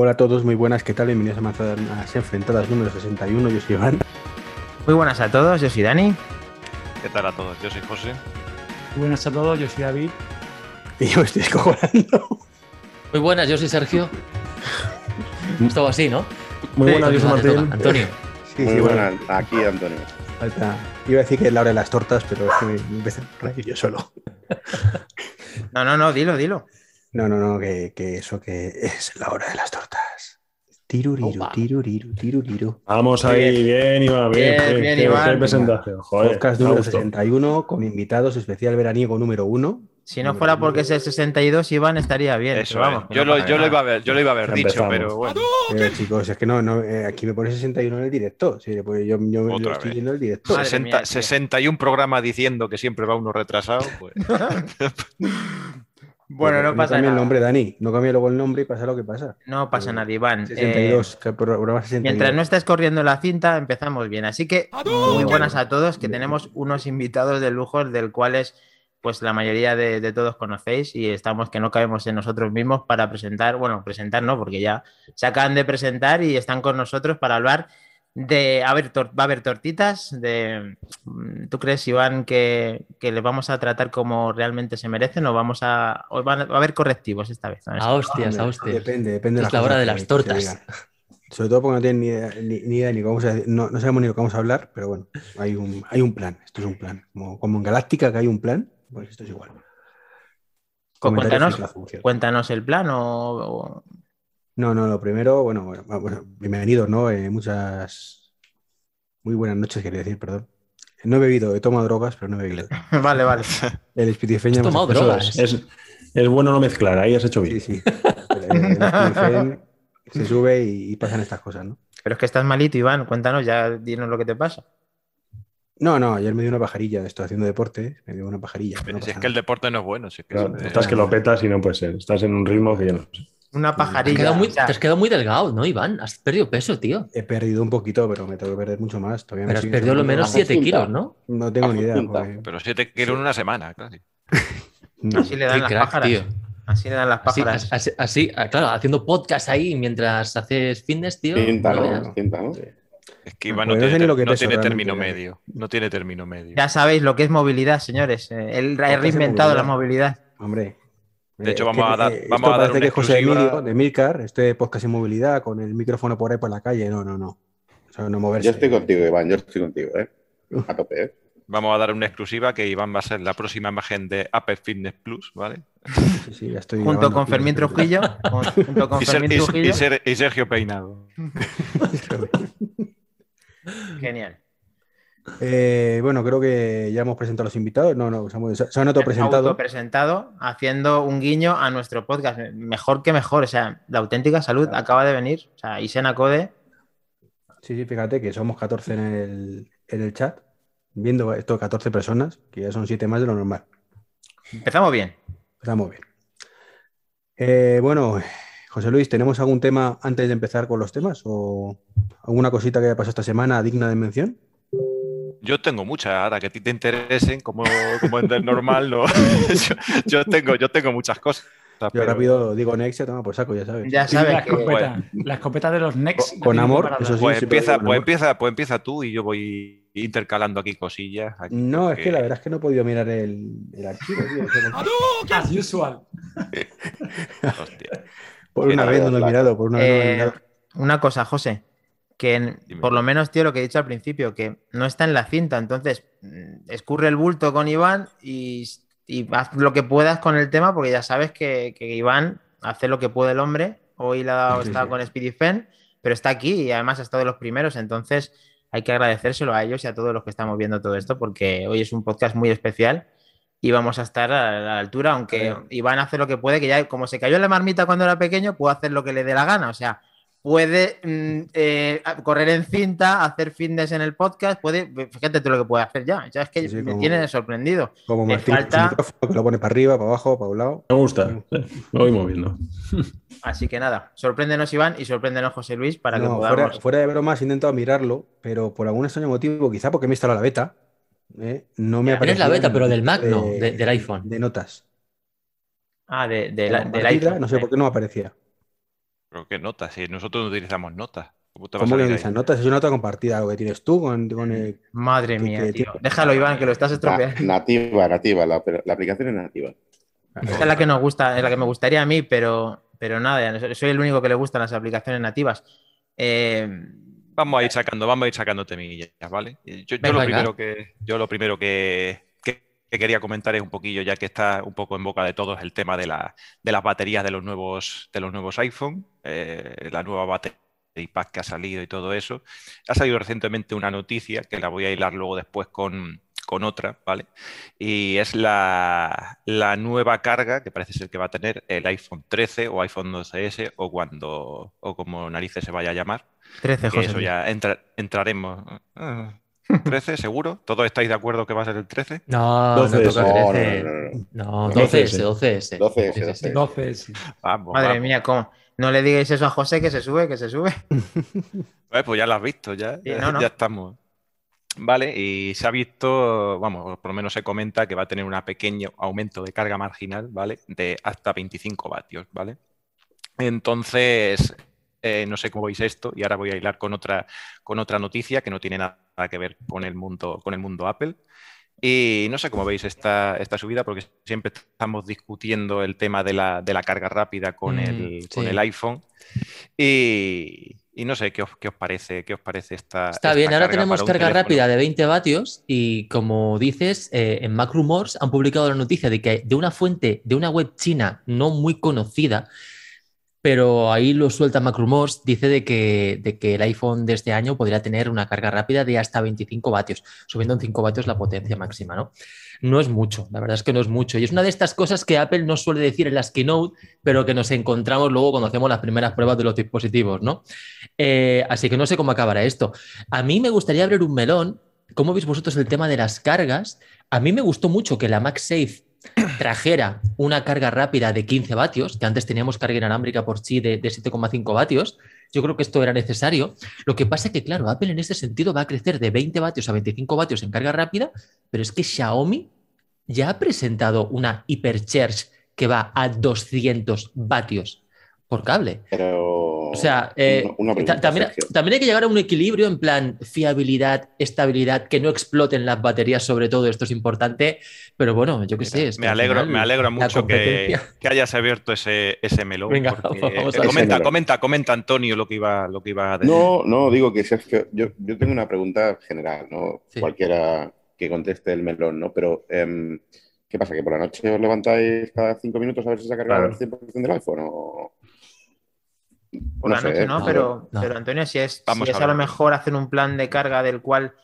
Hola a todos, muy buenas, ¿qué tal? Bienvenidos a Manzanas Enfrentadas número 61, yo soy Iván. Muy buenas a todos, yo soy Dani. ¿Qué tal a todos? Yo soy José. Muy buenas a todos, yo soy David. Y yo estoy escojonando. Muy buenas, yo soy Sergio. Es todo así, ¿no? Muy buenas, yo soy Martín. Antonio. Sí, Muy sí, bueno, buenas, aquí Antonio. falta. Iba a decir que es la hora de las tortas, pero es que me me empecé a reír yo solo. No, no, no, dilo, dilo. No, no, no, que, que eso que es la hora de las tortas. Tiruriru, Opa. tiruriru, tiruriru. Vamos ahí, bien, Iván, bien. Bien, bien, qué- Iván. qué presentación, joder. Podcast número gustado. 61 con invitados especial veraniego número 1. Si no fuera porque es el 62, Iván estaría bien. Eso pero vamos, Yo, no lo, yo lo iba a ver, yo lo iba a haber dicho, Empezamos. pero bueno. Eh, chicos, es que no, no eh, aquí me pone 61 en el directo. Sí, pues yo, yo, yo estoy viendo el directo. Madre 60 mía, tío. 61 programas diciendo que siempre va uno retrasado. Pues. Bueno, no pasa nada. el nombre, Dani. No cambia luego el nombre y pasa lo que pasa. No pasa nada, Iván. 62, Eh, que programa 62. mientras no estés corriendo la cinta, empezamos bien. Así que muy buenas a todos, que tenemos unos invitados de lujo, del cuales pues la mayoría de, de todos conocéis y estamos que no cabemos en nosotros mismos para presentar, bueno, presentar no, porque ya se acaban de presentar y están con nosotros para hablar de, a ver, va a haber tortitas, de, mm, ¿tú crees, Iván, que, que les vamos a tratar como realmente se merecen o vamos a, o van a, va a haber correctivos esta vez? A hostias, a hostias. Depende, depende de Es las la hora de las se tortas. Sobre todo porque no tienen ni idea ni, ni idea ni cómo vamos a- no, no sabemos ni lo que vamos a hablar, pero bueno, hay un, hay un plan. Esto es un plan. Como, como en Galáctica que hay un plan, pues esto es igual. Comentarios Cuéntanos, cuéntanos el plan o- o No, no, lo primero, bueno, bueno, bueno, bienvenidos, ¿no? Eh, muchas, muy buenas noches, quería decir, perdón. No he bebido, he tomado drogas, pero no he bebido. Vale, vale. El espiritifeño Has tomado drogas. es, es, es bueno no mezclar, ahí has hecho bien. Sí, sí. El, el se sube y, y pasan estas cosas, ¿no? Pero es que estás malito, Iván. Cuéntanos, ya dinos lo que te pasa. No, no, ayer me dio una pajarilla, estoy haciendo deporte, me dio una pajarilla. pero no si es que el deporte no es bueno. Si es que Claro, es- estás que lo petas y no puede ser. Estás en un ritmo que yo no sé. Una Te has, pajarilla. quedado muy, o sea, te has quedado muy delgado, ¿no, Iván? Has perdido peso, tío. He perdido un poquito, pero me tengo que perder mucho más. Todavía me Pero has sigue perdido lo menos Bajo 7 cinta. kilos, ¿no? No tengo ni idea. Porque- Pero 7 kilos en una semana, claro. no. así le dan Qué las crack, pájaras. tío. Así le dan las pájaras. así, así, ah, claro, haciendo podcast ahí mientras haces fitness, tío. Cinta, no. Es que Iván no Pues tiene, ni lo que no tiene término medio. No tiene término medio. Ya sabéis lo que es movilidad, señores. Eh, Él ha reinventado la movilidad. movilidad. Hombre. De hecho, Eh, vamos que, a dar- eh, vamos esto a dar parece una que José. Emilio de Milcar, este podcast en movilidad con el micrófono por ahí por la calle. No, no, no. O sea, no moverse. Yo estoy contigo, Iván, yo estoy contigo, ¿eh? A tope, ¿eh? Vamos a dar una exclusiva que Iván va a ser la próxima imagen de Apple Fitness Plus, ¿vale? Sí, sí, ya estoy Junto con. Fermín Trujillo. con- junto con Y, Fermín Trujillo. Y Sergio Peinado. Genial. Eh, bueno, creo que ya hemos presentado a los invitados. No, no, se han, se han autopresentado. presentado haciendo un guiño a nuestro podcast. Mejor que mejor. O sea, la auténtica salud acaba de venir. O sea, Isena Code. Sí, sí, fíjate que somos 14 en el, en el chat, viendo esto 14 personas, que ya son 7 más de lo normal. Empezamos bien. Estamos bien. Eh, bueno, José Luis, ¿tenemos algún tema antes de empezar con los temas? ¿O alguna cosita que haya pasado esta semana digna de mención? Yo tengo muchas, ahora que a ti te interesen, como, como es del normal, no. yo, yo tengo, yo tengo muchas cosas. Yo pero- rápido digo Nexia, toma por saco, ya sabes. Ya la sabes que. escopeta, la escopeta de los Nex. Con- con amor, eso sí. Pues empieza, pues, empieza, pues empieza tú y yo voy intercalando aquí cosillas. aquí, No, es que la verdad es que no he podido mirar el, el archivo, tío. As usual. Hostia. Por una vez no lo he mirado, por una vez no lo he Eh, mirado. una cosa, José, que en- por lo menos, tío, lo que he dicho al principio, que no está en la cinta, entonces mm, escurre el bulto con Iván y, y haz lo que puedas con el tema, porque ya sabes que, que Iván hace lo que puede el hombre. Hoy la ha dado- Sí, sí. con Speedy Fen, pero está aquí y además ha estado de los primeros, entonces hay que agradecérselo a ellos y a todos los que estamos viendo todo esto, porque hoy es un podcast muy especial y vamos a estar a la altura, aunque Iván hace lo que puede, que ya como se cayó en la marmita cuando era pequeño, puede hacer lo que le dé la gana, o sea, puede mm, eh, correr en cinta, hacer fitness en el podcast, puede, fíjate tú lo que puede hacer ya, ya es que Sí, sí, me como- tiene sorprendido. Como su falta- micrófono, que lo pone para arriba, para abajo, para un lado. Me gusta. Me voy moviendo. Así que nada, sorpréndenos Iván y sorpréndenos José Luis para que podamos... fuera, fuera de bromas, he intentado mirarlo, pero por algún extraño motivo, quizá porque me he instalado la beta, ¿eh? no me aparece. Tienes la beta, pero del Mac no, de- del iPhone. De notas. Ah, de, de la- del Compartida, iPhone. No sé eh. por qué no me aparecía. Pero qué notas, si nosotros no utilizamos notas. ¿Cómo te va a ¿Cómo que esas notas? Es una nota compartida, lo que tienes tú con, con el- Madre Que- mía, que tío. Déjalo, Iván, que lo estás Na- estropeando. nativa, nativa, la, la aplicación es nativa. Esta es la que nos gusta, es la que me gustaría a mí, pero, pero nada, soy el único que le gustan las aplicaciones nativas. Eh, Vamos a ir sacando, vamos a ir sacando temillas, ¿vale? Yo, lo primero que, yo lo primero que, que- que quería comentar es un poquillo, ya que está un poco en boca de todos, el tema de, la- de las baterías de los nuevos, de los nuevos iPhone, eh, la nueva batería pack que ha salido y todo eso. Ha salido recientemente una noticia que la voy a hilar luego después con, con otra, ¿vale? Y es la, la nueva carga que parece ser que va a tener el iPhone 13 o iPhone 12S o cuando, o como narices se vaya a llamar. 13, Que José. eso ya entra- entraremos. Ah, 13, seguro. ¿Todos estáis de acuerdo que va a ser el 13? No, 12 no toca No, no, 13. no, no, No, 12S. 12S, 12S. 12S, Sí, sí, sí. 12, sí. Vamos, Madre vamos. mía, ¿cómo? No le digáis eso a José, que se sube, que se sube. Eh, pues ya lo has visto, ya, Sí, ya, no, no. ya estamos. Vale, y se ha visto, vamos, por lo menos se comenta que va a tener un pequeño aumento de carga marginal, ¿vale? De hasta 25 vatios, ¿vale? Entonces, eh, no sé cómo veis esto, y ahora voy a hilar con otra, con otra noticia que no tiene nada que ver con el mundo, con el mundo Apple. Y no sé cómo veis esta, esta subida, porque siempre estamos discutiendo el tema de la, de la carga rápida con, Mm, el, con el iPhone. Y, y no sé qué os, qué os parece, qué os parece esta. Está esta bien, ahora tenemos carga teléfono. rápida de 20 vatios y como dices, eh, en Mac Rumors han publicado la noticia de que de una fuente, de una web china no muy conocida, pero ahí lo suelta Mac Rumors, dice de que, de que el iPhone de este año podría tener una carga rápida de hasta 25 vatios, subiendo en 5 vatios la potencia máxima, ¿no? No es mucho, la verdad es que no es mucho. Y es una de estas cosas que Apple no suele decir en las keynote, pero que nos encontramos luego cuando hacemos las primeras pruebas de los dispositivos, ¿no? Eh, así que no sé cómo acabará esto. A mí me gustaría abrir un melón. ¿Cómo veis vosotros el tema de las cargas? A mí me gustó mucho que la MagSafe trajera una carga rápida de 15 vatios, que antes teníamos carga inalámbrica por sí de, de 7,5 vatios. Yo creo que esto era necesario. Lo que pasa es que, claro, Apple en este sentido va a crecer de 20 vatios a 25 vatios en carga rápida, pero es que Xiaomi ya ha presentado una Hypercharge que va a 200 vatios por cable. Pero. O sea, eh, una, pregunta, también, también hay que llegar a un equilibrio en plan fiabilidad, estabilidad, que no exploten las baterías, sobre todo, esto es importante, pero bueno, yo qué sé. es que me al alegro, final me alegro mucho que, que hayas abierto ese, ese melón. Venga, porque- vamos eh, a ver. comenta, melón. comenta, comenta, Antonio, lo que iba, lo que iba a decir. No, no, digo que Sergio, yo, yo tengo una pregunta general, ¿no? Sí. Cualquiera que conteste el melón, ¿no? Pero, em, ¿qué pasa? ¿Que por la noche os levantáis cada cinco minutos a ver si se ha cargado Claro. el 100% del iPhone? O... Por No la noche no, No, pero, no. pero Antonio, si es, Vamos si a es a lo mejor hacer un plan de carga del cual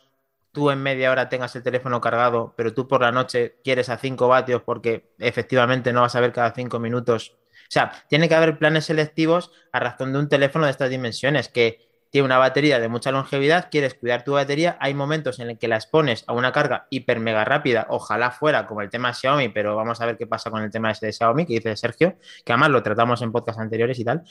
tú en media hora tengas el teléfono cargado, pero tú por la noche quieres a 5 vatios porque efectivamente no vas a ver cada 5 minutos. O sea, tiene que haber planes selectivos a razón de un teléfono de estas dimensiones que tiene una batería de mucha longevidad, quieres cuidar tu batería, hay momentos en el que las pones a una carga hiper mega rápida, ojalá fuera como el tema de Xiaomi, pero vamos a ver qué pasa con el tema ese de Xiaomi, que dice Sergio, que además lo tratamos en podcast anteriores y tal,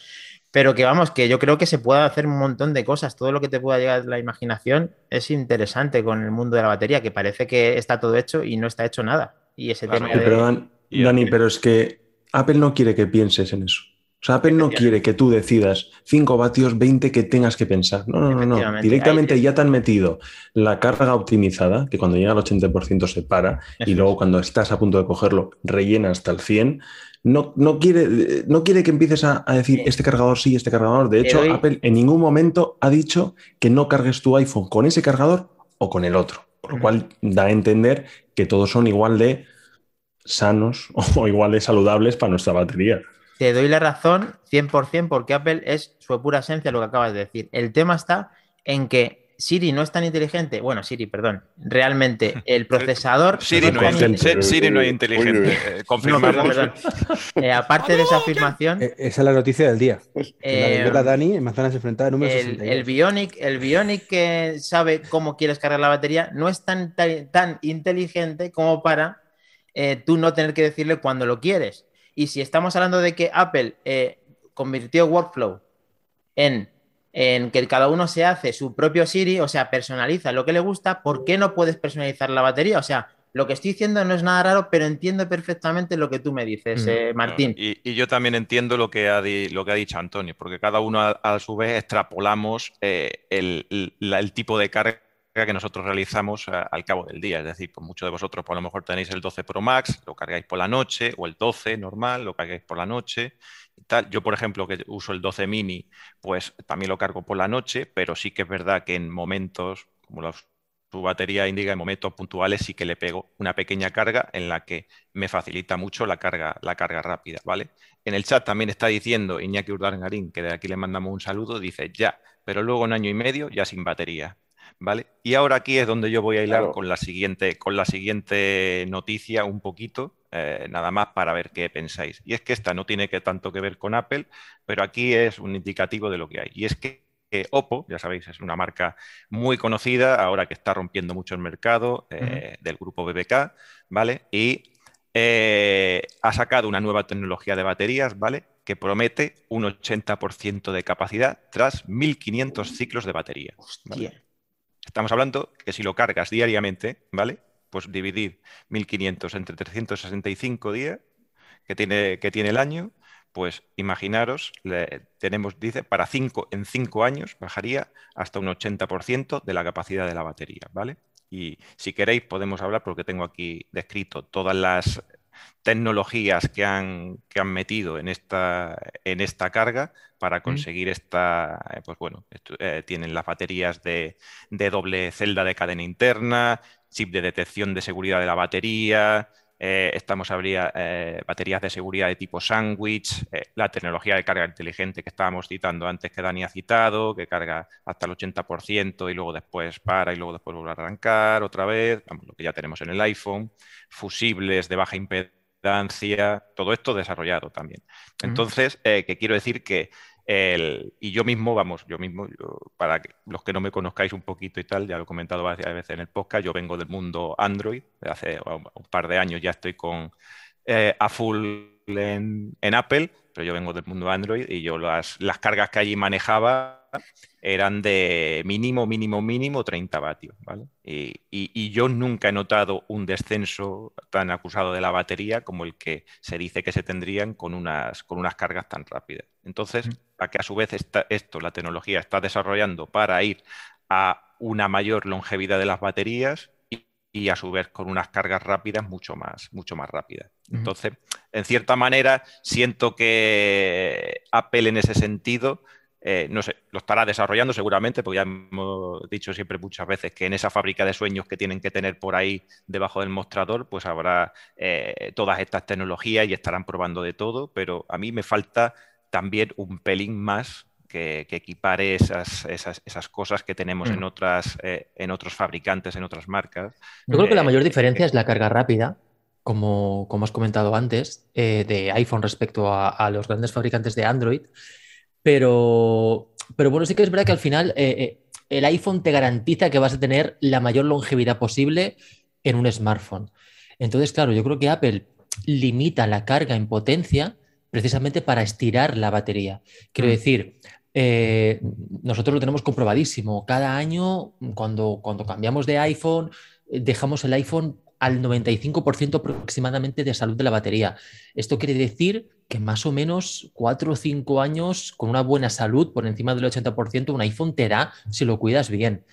pero que vamos, que yo creo que se puede hacer un montón de cosas, todo lo que te pueda llegar a la imaginación es interesante con el mundo de la batería, que parece que está todo hecho y no está hecho nada. Y ese Claro, tema. Pero Dani, pero es que Apple no quiere que pienses en eso. O sea, Apple no quiere que tú decidas 5 vatios, 20 que tengas que pensar. No, no, no, no. Directamente ya te han metido la carga optimizada, que cuando llega al 80% se para, Eso y luego cuando estás a punto de cogerlo, rellena hasta el 100. No, no, quiere, no quiere que empieces a, a decir Sí. este cargador sí, este cargador. De hecho, doy- Apple en ningún momento ha dicho que no cargues tu iPhone con ese cargador o con el otro. Por lo cual da a entender que todos son igual de sanos o igual de saludables para nuestra batería. Te doy la razón 100% porque Apple es su pura esencia lo que acabas de decir. El tema está en que Siri no es tan inteligente. Bueno, Siri, perdón. Realmente el procesador. Siri no, es Consciente. Siri- no es inteligente. eh, No, confirmamos. perdón, perdón. Eh, aparte de esa afirmación, Eh, Esa es la noticia del día. La eh, revela Dani en Manzanas Enfrentadas número el, 62. el Bionic, el Bionic que sabe cómo quieres cargar la batería no es tan, tan, tan inteligente como para eh, tú no tener que decirle cuándo lo quieres. Y si estamos hablando de que Apple eh, convirtió Workflow en, en que cada uno se hace su propio Siri, o sea, personaliza lo que le gusta, ¿por qué no puedes personalizar la batería? O sea, lo que estoy diciendo no es nada raro, pero entiendo perfectamente lo que tú me dices, Mm. eh, Martín. Y, y yo también entiendo lo que ha, di- lo que ha dicho Antonio, porque cada uno a, a su vez extrapolamos eh, el, el- la- el tipo de carga que nosotros realizamos a- al cabo del día. Es decir, pues muchos de vosotros pues, a lo mejor tenéis el 12 Pro Max, lo cargáis por la noche, o el 12 normal, lo cargáis por la noche. y tal. Yo, por ejemplo, que uso el 12 mini, pues también lo cargo por la noche, pero sí que es verdad que en momentos, como los- su batería indica, en momentos puntuales sí que le pego una pequeña carga en la que me facilita mucho la carga, la carga rápida, ¿vale? En el chat también está diciendo Iñaki Urdangarín, que de aquí le mandamos un saludo, dice ya, pero luego un año y medio ya sin batería, ¿vale? Y ahora aquí es donde yo voy a hilar Claro. con la siguiente, con la siguiente noticia un poquito, eh, nada más para ver qué pensáis. Y es que esta no tiene que tanto que ver con Apple, pero aquí es un indicativo de lo que hay. Y es que Oppo, ya sabéis, es una marca muy conocida, ahora que está rompiendo mucho el mercado eh, del grupo BBK, ¿vale? Y eh, ha sacado una nueva tecnología de baterías, ¿vale? Que promete un 80% de capacidad tras 1500 ciclos de batería. ¿vale? Estamos hablando que si lo cargas diariamente, ¿vale? Pues dividir 1500 entre 365 días que tiene, que tiene el año, pues imaginaros, tenemos, dice, para cinco, en 5 años bajaría hasta un 80% de la capacidad de la batería, ¿vale? Y si queréis podemos hablar, porque tengo aquí descrito todas las tecnologías que han, que han metido en esta, en esta carga para conseguir esta, eh, pues bueno, eh, tienen las baterías de, de doble celda de cadena interna, chip de detección de seguridad de la batería, eh, estamos habría eh, baterías de seguridad de tipo sándwich, eh, la tecnología de carga inteligente que estábamos citando antes que Dani ha citado, que carga hasta el 80% y luego después para y luego después vuelve a arrancar otra vez, vamos, lo que ya tenemos en el iPhone, fusibles de baja impedancia, todo esto desarrollado también. Entonces, que quiero decir que el- y yo mismo, vamos, yo mismo, yo- para los que no me conozcáis un poquito y tal, ya lo he comentado varias veces en el podcast, yo vengo del mundo Android, hace un un par de años ya estoy con eh, a full en, en Apple, pero yo vengo del mundo Android y yo las, las cargas que allí manejaba eran de mínimo, mínimo, mínimo 30 vatios, ¿vale? Y, y- y yo nunca he notado un descenso tan acusado de la batería como el que se dice que se tendrían con unas, con unas cargas tan rápidas. Entonces, a que a su vez esto, la tecnología está desarrollando para ir a una mayor longevidad de las baterías y, y a su vez con unas cargas rápidas mucho más, mucho más rápidas. Entonces, en cierta manera, siento que Apple en ese sentido, eh, no sé, lo estará desarrollando seguramente, porque ya hemos dicho siempre muchas veces que en esa fábrica de sueños que tienen que tener por ahí debajo del mostrador, pues habrá eh, todas estas tecnologías y estarán probando de todo, pero a mí me falta también un pelín más que, que equipare esas, esas, esas cosas que tenemos en, Mm. otras, eh, en otros fabricantes, en otras marcas. Yo creo que la mayor diferencia es la carga rápida, como, como has comentado antes, de iPhone respecto a, a los grandes fabricantes de Android. Pero, pero bueno, sí que es verdad que al final eh, eh, el iPhone te garantiza que vas a tener la mayor longevidad posible en un smartphone. Entonces, claro, yo creo que Apple limita la carga en potencia precisamente para estirar la batería. Quiero Mm. decir, eh, nosotros lo tenemos comprobadísimo. Cada año, cuando, cuando cambiamos de iPhone, dejamos el iPhone al 95% aproximadamente de salud de la batería. Esto quiere decir que más o menos 4 o 5 años con una buena salud, por encima del 80%, un iPhone te da si lo cuidas bien.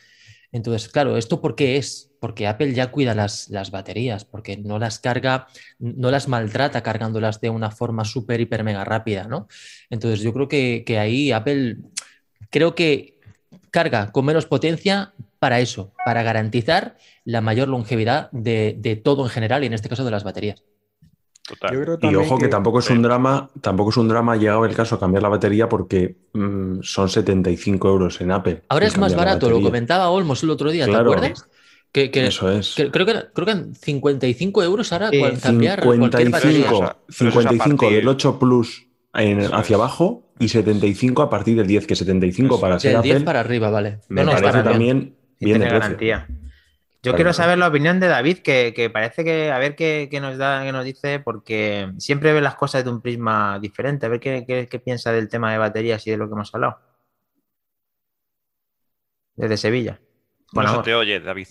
Entonces, claro, ¿esto por qué es? Porque Apple ya cuida las, las baterías, porque no las carga, no las maltrata cargándolas de una forma súper, hiper, mega rápida, ¿no? Entonces, yo creo que, que ahí Apple, creo que carga con menos potencia para eso, para garantizar la mayor longevidad de, de todo en general y en este caso de las baterías. Total. Yo creo Y ojo que, tampoco es un drama, tampoco es un drama llegado el caso cambiar la batería porque mm, son 75 euros en Apple. Ahora es más barato, lo comentaba Olmos el otro día, Claro. ¿te acuerdas? Que, que- Eso es. que creo, que, creo que en 55 euros ahora cual- cambiar cualquier batería. 55, Pero eso es a 55 partir- del 8 Plus en- hacia es. abajo y 75 a partir del 10, que 75 Eso para ser Del 10 Apple para arriba, vale. me No, parece también bien tiene garantía. Yo Claro, quiero saber la opinión de David, que, que parece que a ver qué, qué nos da, qué nos dice, porque siempre ve las cosas de un prisma diferente. A ver qué, qué- qué piensa del tema de baterías y de lo que hemos hablado. Desde Sevilla. No Bueno, se te oye, David.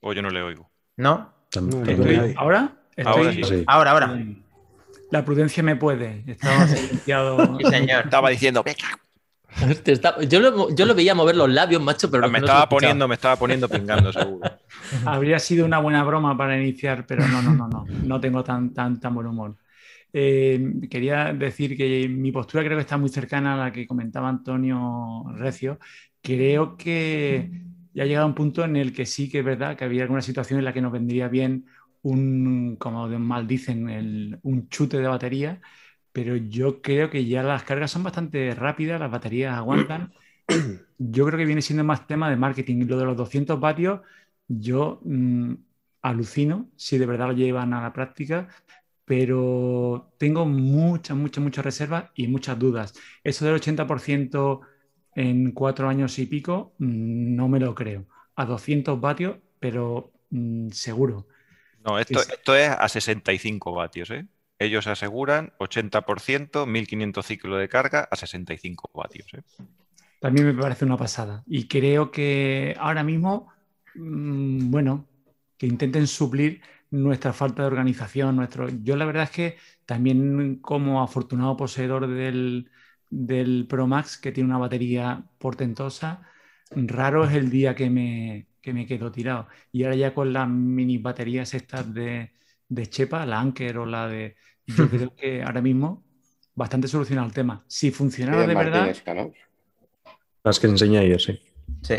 O yo no le oigo. ¿no? Estoy-. ¿Ahora? Ahora. Sí. Ahora, ahora. La prudencia me puede. Estaba silenciado. Sí, señor. Estaba diciendo, "Venga". Te está- yo, lo, yo lo veía mover los labios, macho, pero me no estaba poniendo, me estaba poniendo pingando, seguro. Habría sido una buena broma para iniciar, pero no, no, no, no. No tengo tan, tan, tan buen humor. Eh, quería decir que mi postura creo que está muy cercana a la que comentaba Antonio Recio. Creo que ya ha llegado un punto en el que sí que es verdad que había alguna situación en la que nos vendría bien un, como de- mal dicen, el- un chute de batería, pero yo creo que ya las cargas son bastante rápidas, las baterías aguantan. Yo creo que viene siendo más tema de marketing. Lo de los 200 vatios, yo mm, alucino si de verdad lo llevan a la práctica, pero tengo muchas, muchas, muchas reservas y muchas dudas. Eso del 80% en cuatro años y pico, mm, no me lo creo. A 200 vatios, pero mm, seguro. No, esto, es a 65 vatios, ¿eh? Ellos aseguran 80%, 1500 ciclos de carga a 65 vatios. ¿eh? También me parece una pasada. Y creo que ahora mismo, mm, bueno, que intenten suplir nuestra falta de organización. Nuestro... Yo la verdad es que también como afortunado poseedor del, del Pro Max, que tiene una batería portentosa, raro es el día que me, que me quedo tirado. Y ahora ya con las mini baterías estas de, de Chepa, la Anker o la de... Yo creo que ahora mismo bastante solucionado el tema. Si funcionara de Martín verdad... Las que enseñé ayer, sí. Sí.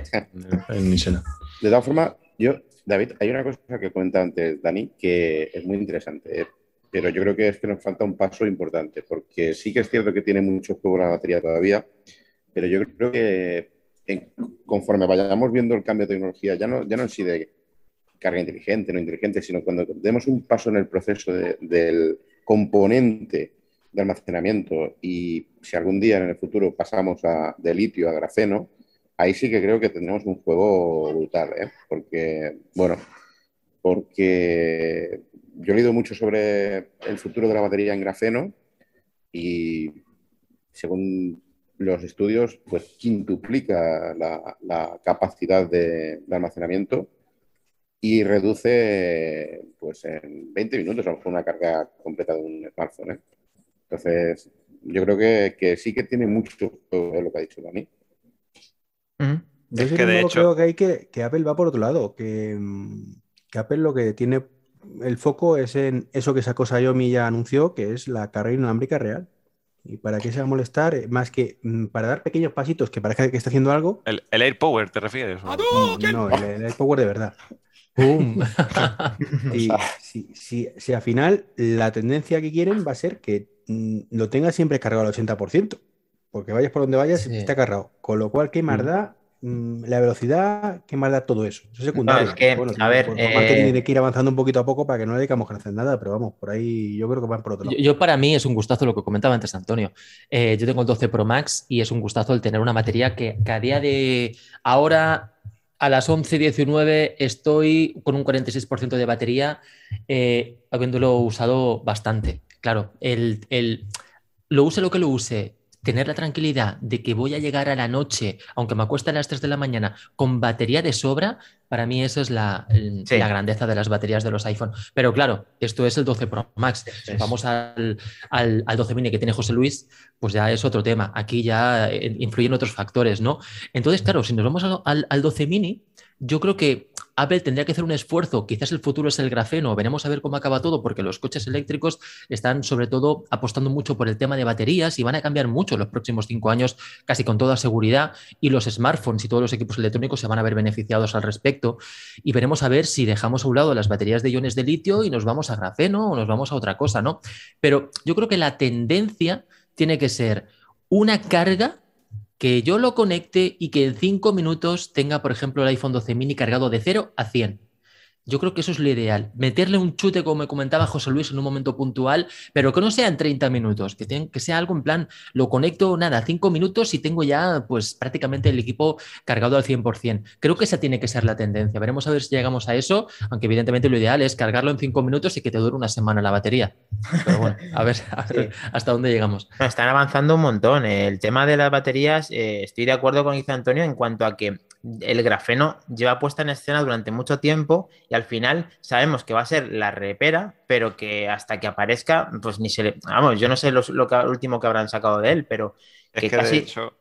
En Misena. De todas formas, yo, David, hay una cosa que comenta antes Dani que es muy interesante, ¿eh? pero yo creo que es que nos falta un paso importante, porque sí que es cierto que tiene mucho juego la batería todavía, pero yo creo que en- conforme vayamos viendo el cambio de tecnología, ya no, ya no en sí de carga inteligente, no inteligente, sino cuando demos un paso en el proceso de- del componente de almacenamiento y si algún día en el futuro pasamos a, de litio a grafeno, ahí sí que creo que tendremos un juego brutal, ¿eh? Porque, bueno, porque yo he leído mucho sobre el futuro de la batería en grafeno y según los estudios, pues quintuplica la, la capacidad de, de almacenamiento y reduce pues en 20 minutos a lo mejor una carga completa de un smartphone. ¿eh? Entonces, yo creo que, que sí que tiene mucho es lo que ha dicho Dani. Yo, Es que, de hecho- creo que hay que, que Apple va por otro lado, que, que Apple lo que tiene el foco es en eso que sacó Xiaomi ya anunció, que es la carga inalámbrica real. ¿Y para qué se va a molestar? Eh, Más que mm, para dar pequeños pasitos que parezca que está haciendo algo. ¿El, el Air Power te refieres? o? No, el, el AirPower de verdad. ¡Pum! Y si, si, si al final la tendencia que quieren va a ser que mm, lo tengas siempre cargado al 80%, porque vayas por donde vayas, Sí. está cargado. Con lo cual, ¿qué más Mm. da mm, la velocidad? ¿Qué más da todo eso? Eso es secundario. es que, Bueno, a ver, por, por eh, tiene que ir avanzando un poquito a poco para que no le dedicamos a hacer nada, pero vamos, por ahí yo creo que van por otro Yo, lado. yo para mí es un gustazo lo que comentaba antes Antonio. Eh, yo tengo el 12 Pro Max y es un gustazo el tener una batería que, que a día de ahora a las 11.19 estoy con un 46% de batería, eh, habiéndolo usado bastante. Claro, el, el- lo use lo que lo use, tener la tranquilidad de que voy a llegar a la noche, aunque me acueste a las 3 de la mañana, con batería de sobra, para mí eso es la, el- Sí. la grandeza de las baterías de los iPhone. Pero claro, esto es el 12 Pro Max. Si vamos al, al, al 12 mini que tiene José Luis, pues ya es otro tema. Aquí ya eh, influyen otros factores, ¿no? Entonces, claro, si nos vamos al, al- al 12 mini, yo creo que Apple tendría que hacer un esfuerzo. Quizás el futuro es el grafeno. Veremos a ver cómo acaba todo, porque los coches eléctricos están sobre todo apostando mucho por el tema de baterías y van a cambiar mucho los próximos cinco años, casi con toda seguridad. Y los smartphones y todos los equipos electrónicos se van a ver beneficiados al respecto. Y veremos a ver si dejamos a un lado las baterías de iones de litio y nos vamos a grafeno o nos vamos a otra cosa, ¿no? Pero yo creo que la tendencia tiene que ser una carga que yo lo conecte y que en cinco minutos tenga, por ejemplo, el iPhone 12 mini cargado de 0 a 100. Yo creo que eso es lo ideal. Meterle un chute, como me comentaba José Luis, en un momento puntual, pero que no sea en 30 minutos, que, ten- que sea algo en plan, lo conecto, nada, 5 minutos y tengo ya, pues, prácticamente el equipo cargado al 100%. Creo que esa tiene que ser la tendencia. Veremos a ver si llegamos a eso, aunque evidentemente lo ideal es cargarlo en 5 minutos y que te dure una semana la batería. Pero bueno, a ver, a ver hasta dónde llegamos. Están avanzando un montón. El tema de las baterías, eh, estoy de acuerdo con Isa Antonio en cuanto a que el grafeno lleva puesta en escena durante mucho tiempo y al final sabemos que va a ser la repera, pero que hasta que aparezca, pues ni se le... Vamos, yo no sé lo, lo que- último que habrán sacado de él, pero Es que casi... de hecho.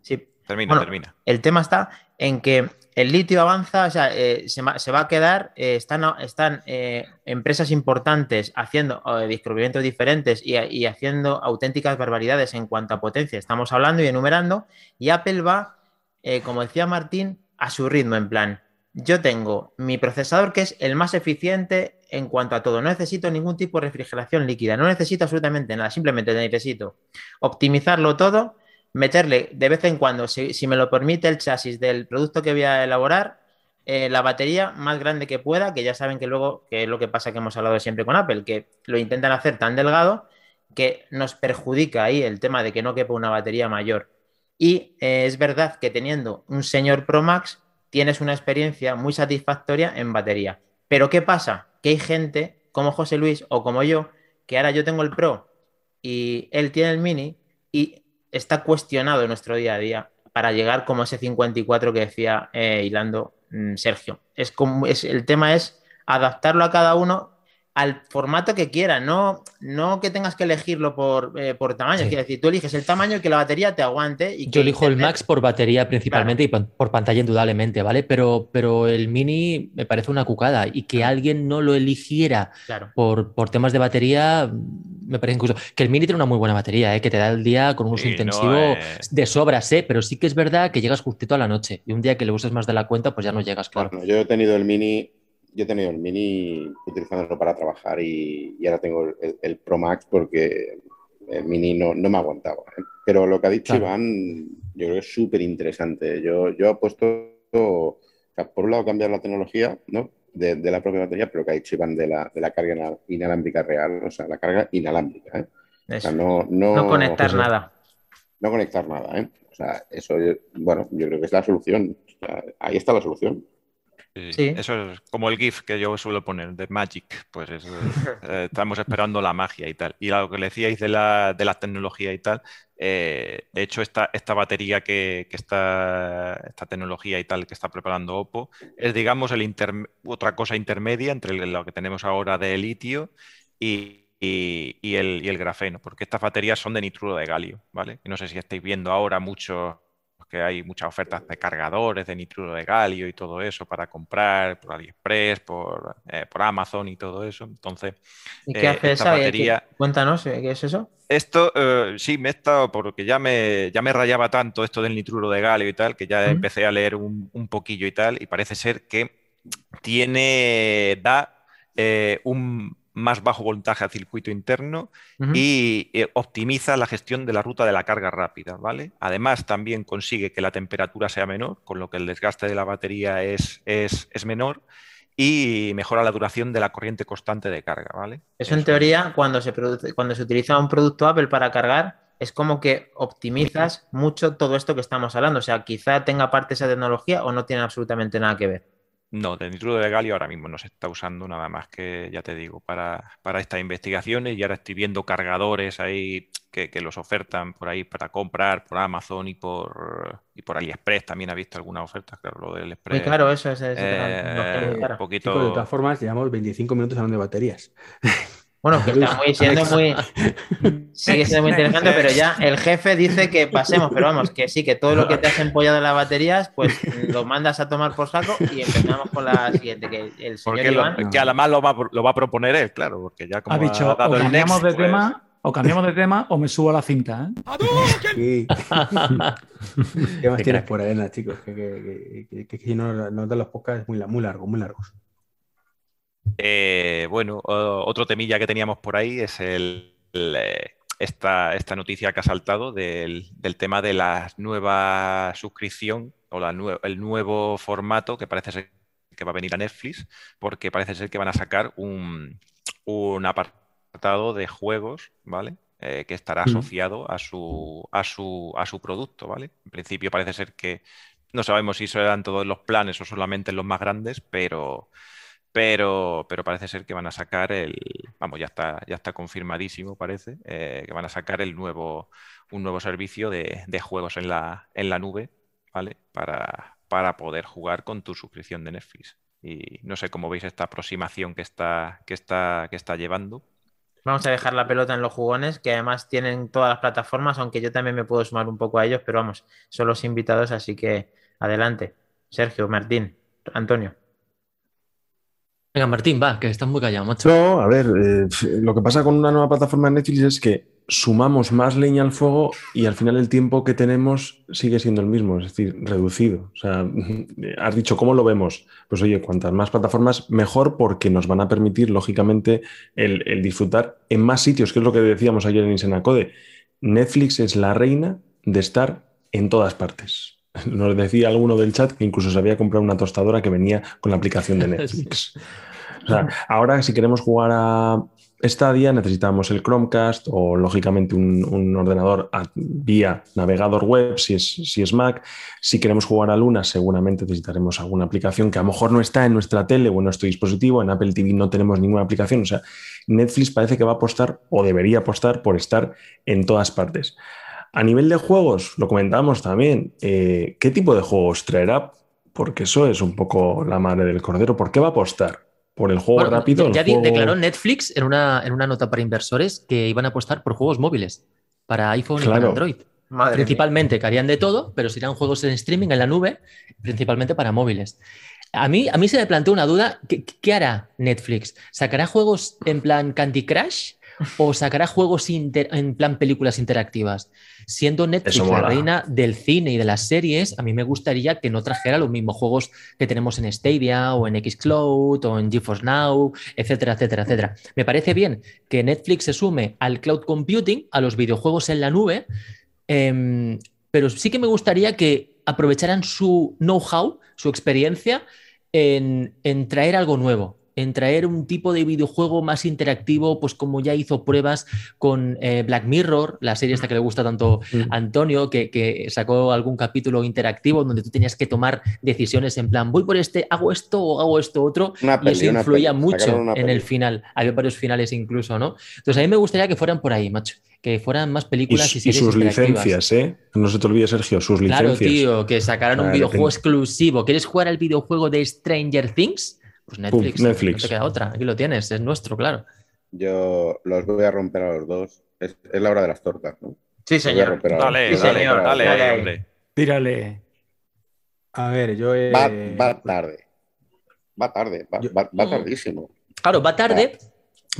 sí, Termina, Bueno, termina. el tema está en que el litio avanza, o sea, eh, se, va, se va a quedar, eh, están, están eh, empresas importantes haciendo descubrimientos diferentes y, y haciendo auténticas barbaridades en cuanto a potencia. Estamos hablando y enumerando, y Apple va, eh, como decía Martín, a su ritmo, en plan, yo tengo mi procesador que es el más eficiente en cuanto a todo. No necesito ningún tipo de refrigeración líquida, no necesito absolutamente nada, simplemente necesito optimizarlo todo meterle de vez en cuando, si, me lo permite el chasis del producto que voy a elaborar, eh, la batería más grande que pueda, que ya saben que luego, que es lo que pasa que hemos hablado siempre con Apple, que lo intentan hacer tan delgado que nos perjudica ahí el tema de que no quepa una batería mayor. Y eh, es verdad que teniendo un señor Pro Max tienes una experiencia muy satisfactoria en batería. Pero ¿qué pasa? Que hay gente como José Luis o como yo, que ahora yo tengo el Pro y él tiene el Mini y está cuestionado nuestro día a día para llegar como ese 54 que decía eh, hilando mm, Sergio. Es como, es, el tema es adaptarlo a cada uno al formato que quiera, no, no que tengas que elegirlo por, eh, por tamaño. Sí. Quiero decir, tú eliges el tamaño y que la batería te aguante. Y que Yo elijo el Max por batería principalmente y por pantalla indudablemente, ¿vale? Pero, pero el Mini me parece una cucada y que alguien no lo eligiera Claro. por, por temas de batería me parece incluso que el Mini tiene una muy buena batería, ¿eh? que te da el día con un uso Sí, no, intensivo eh, de sobras, ¿eh? pero sí que es verdad que llegas justito a la noche y un día que le uses más de la cuenta, pues ya no llegas, claro. Bueno, yo he tenido el mini, yo he tenido el mini utilizándolo para trabajar y, y ahora tengo el, el Pro Max porque el mini no, no me aguantaba. ¿eh? Pero lo que ha dicho Claro. Iván, yo creo que es súper interesante. Yo, yo he puesto, o sea, por un lado, cambiar la tecnología ¿no? de, de la propia batería, pero que ha dicho Iván de la, de la carga ina- inalámbrica real, o sea, la carga inalámbrica. ¿eh? O Eso. sea, no, no, No conectar nada. no conectar nada, ¿eh? O sea, eso, bueno, yo creo que es la solución. O sea, ahí está la solución. Sí, Sí. Eso es como el GIF que yo suelo poner, de Magic. Pues es, eh, estamos esperando la magia y tal. Y lo que le decíais de la, de la tecnología y tal, eh, de hecho, esta, esta batería que, que está, esta tecnología y tal que está preparando Oppo, es, digamos, el otra cosa intermedia entre lo que tenemos ahora de litio y, y- y el, y el grafeno, porque estas baterías son de nitruro de galio, ¿vale? Y no sé si estáis viendo ahora muchos que hay muchas ofertas de cargadores de nitruro de galio y todo eso para comprar por AliExpress, por, eh, por Amazon y todo eso. Entonces, ¿Y qué eh, hace esa? batería- ¿Qué- Cuéntanos, ¿eh? ¿qué es eso? esto eh, sí me he estado, porque ya me, ya me rayaba tanto esto del nitruro de galio y tal, que ya empecé a leer un, un poquillo y tal, y parece ser que tiene, da eh, un más bajo voltaje al circuito interno y eh, optimiza la gestión de la ruta de la carga rápida, ¿vale? Además, también consigue que la temperatura sea menor, con lo que el desgaste de la batería es, es, es menor y mejora la duración de la corriente constante de carga, ¿vale? Eso en teoría, cuando se produce, cuando se utiliza un producto Apple para cargar, es como que optimizas mucho todo esto que estamos hablando. O sea, quizá tenga parte esa tecnología o no tiene absolutamente nada que ver. No, de nitruro de galio ahora mismo no se está usando nada más que, ya te digo, para, para estas investigaciones y ahora estoy viendo cargadores ahí que, que los ofertan por ahí para comprar por Amazon y por, y por AliExpress también ha visto algunas ofertas, claro, lo del Muy Express. eso, es, es- eh, un cara. poquito... Chicos, de todas formas, llevamos 25 minutos hablando de baterías. Bueno, que está muy, siendo muy. Sigue siendo muy interesante, pero ya el jefe dice que pasemos, pero vamos, que sí, que todo lo que te has empollado en las baterías, pues lo mandas a tomar por saco y empezamos con la siguiente, que el señor Porque lo- Iván. que además lo va, lo va a proponer él, claro, porque ya como Ha dicho, ha dado o el cambiamos next, de pues- tema, o cambiamos de tema, o me subo a la cinta. ¿eh? Sí. ¿Qué más Qué tienes crack. por ahí, chicos? Que, que- que- que- que si no nos dan los podcasts muy, muy largos, muy largos. Eh, bueno, otro temilla que teníamos por ahí es el, el, eh, esta, esta noticia que ha saltado del, del tema de la nueva suscripción o la nue- el nuevo formato que parece ser que va a venir a Netflix, porque parece ser que van a sacar un, un apartado de juegos, ¿vale? Eh, que estará Mm. asociado a su, a su, a su producto, ¿vale? En principio parece ser que no sabemos si serán todos los planes o solamente los más grandes, pero, pero, pero parece ser que van a sacar el, vamos, ya está, ya está confirmadísimo, parece, eh, que van a sacar el nuevo, un nuevo servicio de, de juegos en la, en la nube, ¿vale? Para, para poder jugar con tu suscripción de Netflix. Y no sé cómo veis esta aproximación que está, que está, que está llevando. Vamos a dejar la pelota en los jugones, que además tienen todas las plataformas, aunque yo también me puedo sumar un poco a ellos, pero vamos, son los invitados, así que adelante. Sergio, Martín, Antonio. Venga, Martín, va, que estás muy callado, macho. No, a ver, eh, lo que pasa con una nueva plataforma de Netflix es que sumamos más leña al fuego y al final el tiempo que tenemos sigue siendo el mismo, es decir, reducido. O sea, has dicho, ¿cómo lo vemos? Pues oye, cuantas más plataformas, mejor porque nos van a permitir, lógicamente, el, el disfrutar en más sitios, que es lo que decíamos ayer en Insenacode. Netflix es la reina de estar en todas partes. Nos decía alguno del chat que incluso se había comprado una tostadora que venía con la aplicación de Netflix. O sea, ahora si queremos jugar a Stadia necesitamos el Chromecast o lógicamente un, un ordenador a- vía navegador web si es, si es Mac. Si queremos jugar a Luna seguramente necesitaremos alguna aplicación que a lo mejor no está en nuestra tele o en nuestro dispositivo. En Apple TV no tenemos ninguna aplicación. O sea, Netflix parece que va a apostar o debería apostar por estar en todas partes. A nivel de juegos, lo comentábamos también, eh, ¿qué tipo de juegos traerá? Porque eso es un poco la madre del cordero. ¿Por qué va a apostar? ¿Por el juego Bueno, rápido? ya juego- declaró Netflix en una, en una nota para inversores que iban a apostar por juegos móviles para iPhone y para. Android. Madre mía. Principalmente, que harían de todo, pero serían juegos en streaming, en la nube, principalmente para móviles. A mí, a mí se me planteó una duda, ¿qué, qué hará Netflix? ¿Sacará juegos en plan Candy Crush o sacará juegos inter- en plan películas interactivas? Siendo Netflix la reina del cine y de las series, a mí me gustaría que no trajera los mismos juegos que tenemos en Stadia o en Xcloud o en GeForce Now, etcétera, etcétera, etcétera. Me parece bien que Netflix se sume al cloud computing, a los videojuegos en la nube, Em, pero sí que me gustaría que aprovecharan su know-how, su experiencia en, en traer algo nuevo, en traer un tipo de videojuego más interactivo, pues como ya hizo pruebas con eh, Black Mirror, la serie esta que le gusta tanto Mm. a Antonio, que, que sacó algún capítulo interactivo donde tú tenías que tomar decisiones en plan, voy por este, hago esto o hago esto otro, Una y eso influía peli. mucho en el final. Había varios finales incluso, ¿no? Entonces a mí me gustaría que fueran por ahí, macho. Que fueran más Y, películas y, y series sus interactivas. licencias, ¿eh? No se te olvide, Sergio, sus Claro, licencias. tío, que sacaran un videojuego exclusivo. ¿Quieres jugar al videojuego de Stranger Things? Pues Netflix. Netflix. No te queda otra. Aquí lo tienes, es nuestro, claro. Yo los voy a romper a los dos. Es, es la hora de las tortas, ¿no? Sí, señor. Dale, dale, los dale, dale. hombre. Tírale. A ver, yo he... Va, va tarde. Va tarde, va, Yo- va- va tardísimo. Claro, va tarde.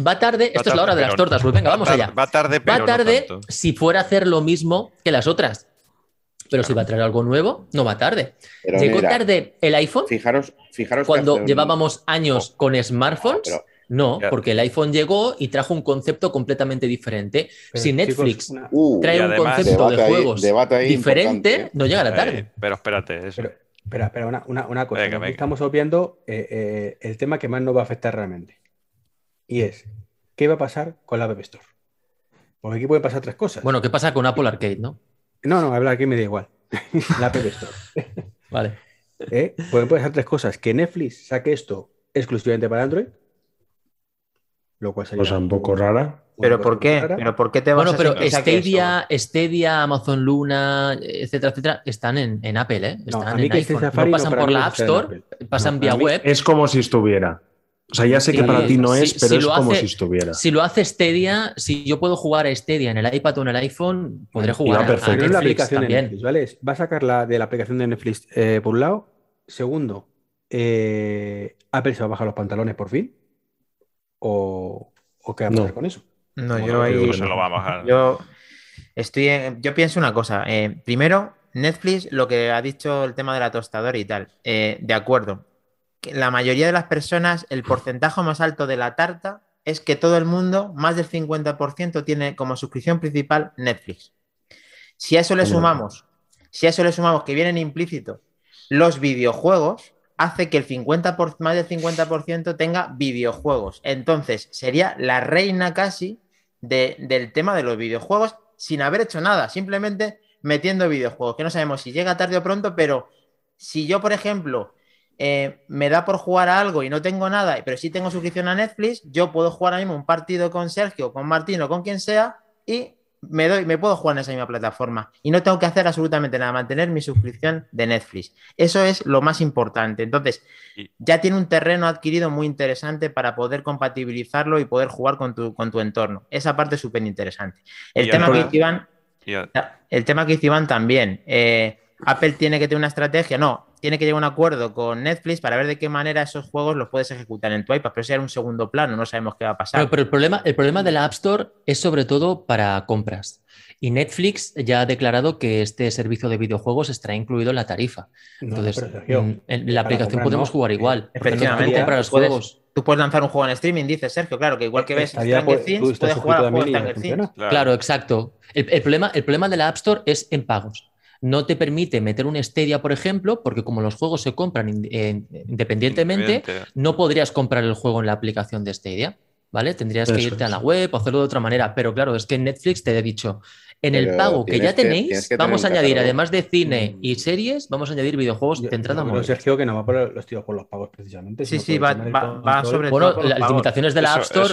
Va tarde. Esto es la hora de las tortas. Pues venga, vamos Va allá. Va tarde, pero Va no tarde tanto. si fuera a hacer lo mismo que las otras. Pero si va a traer algo nuevo, no va tarde. Pero Llegó mira, tarde el iPhone Fijaros, fijaros cuando un- llevábamos años con smartphones. Pero- No, porque el iPhone llegó y trajo un concepto completamente diferente. Pero, si chicos, Netflix una- Uh, trae un además- concepto de juegos ahí diferente, importante, ¿eh? no llega a la tarde. pero espérate, eso. Pero, espera, espera, una, una- una cosa. Venga, Aquí venga. Estamos obviando eh, eh, el tema que más nos va a afectar realmente. Y es, ¿qué va a pasar con la App Store? Porque aquí pueden pasar tres cosas. Bueno, ¿qué pasa con Apple Arcade, no? No, no, hablar aquí me da igual. la App Store. Vale. ¿Eh? Pueden pasar tres cosas. Que Netflix saque esto exclusivamente para Android. Lo cual sería Cosa un poco rara. ¿Pero por qué? rara. ¿Pero por qué te vas Bueno, a pero Stadia, Stadia, Amazon Luna, etcétera, etcétera, están en, en Apple, ¿eh? No, Están a mí en que. Safari no no, pasan por la App Store, pasan No, vía web. Es como si estuviera. O sea, ya sé que para ti no si- es, pero si es como hace- si estuviera. Si lo hace Stadia, si yo puedo jugar a Stadia en el iPad o en el iPhone, podré jugar a, a la aplicación de. Netflix, ¿vale? Va a sacar la de la aplicación de Netflix eh, por un lado. Segundo, eh, Apple se va a bajar los pantalones por fin. ¿O, o qué va a pasar No. con eso? No, yo ahí. se lo va a bajar. Yo estoy en- yo pienso una cosa. eh, primero, Netflix, lo que ha dicho el tema de la tostadora y tal. eh, de acuerdo. La mayoría de las personas, el porcentaje más alto de la tarta es que todo el mundo, más del 50%, tiene como suscripción principal Netflix. Si a eso le sumamos, si a eso le sumamos que vienen implícito los videojuegos, hace que el 50 por- más del 50% tenga videojuegos. Entonces, sería la reina casi de- del tema de los videojuegos sin haber hecho nada, simplemente metiendo videojuegos, que no sabemos si llega tarde o pronto, pero si yo, por ejemplo, eh, me da por jugar a algo y no tengo nada, pero sí tengo suscripción a Netflix, yo puedo jugar ahora mismo un partido con Sergio, con Martín o con quien sea y me, doy, me puedo jugar en esa misma plataforma y no tengo que hacer absolutamente nada, mantener mi suscripción de Netflix. Eso es lo más importante. Entonces, ya tiene un terreno adquirido muy interesante para poder compatibilizarlo y poder jugar con tu, con tu entorno. Esa parte es súper interesante. El tema que Iván, a- el tema que Iván también. eh, Apple tiene que tener una estrategia, no, tiene que llegar a un acuerdo con Netflix para ver de qué manera esos juegos los puedes ejecutar en tu iPad, pero ya era un segundo plano, no sabemos qué va a pasar. Pero, pero el, problema, el problema de la App Store es sobre todo para compras. Y Netflix ya ha declarado que este servicio de videojuegos estará incluido en la tarifa. No, Entonces, pero, Sergio, mm, en la aplicación comprar podemos no. jugar igual. no Efectivamente, comprar los puedes- juegos. Tú puedes lanzar un juego en streaming, dice Sergio, claro, que igual que ves Estaría, Stranger pues, tú Things, estás puedes jugar juego Stranger Things. Claro, exacto. El, el problema, el problema de la App Store es en pagos. No te permite meter un Stadia, por ejemplo, porque como los juegos se compran in- eh, independientemente, no podrías comprar el juego en la aplicación de Stadia, ¿vale? Tendrías que irte a la web o hacerlo de otra manera. Pero claro, es que en Netflix te he dicho, en el pago que ya tenéis, que vamos a añadir, catálogo. además de cine Mm. y series, vamos a añadir videojuegos Yo- de entrada yo creo, móvil. Sergio, que no va por los tiros por los pagos precisamente. Sí, sí, va- sobre Bueno, todo por las pagos. limitaciones de la Eso- App Store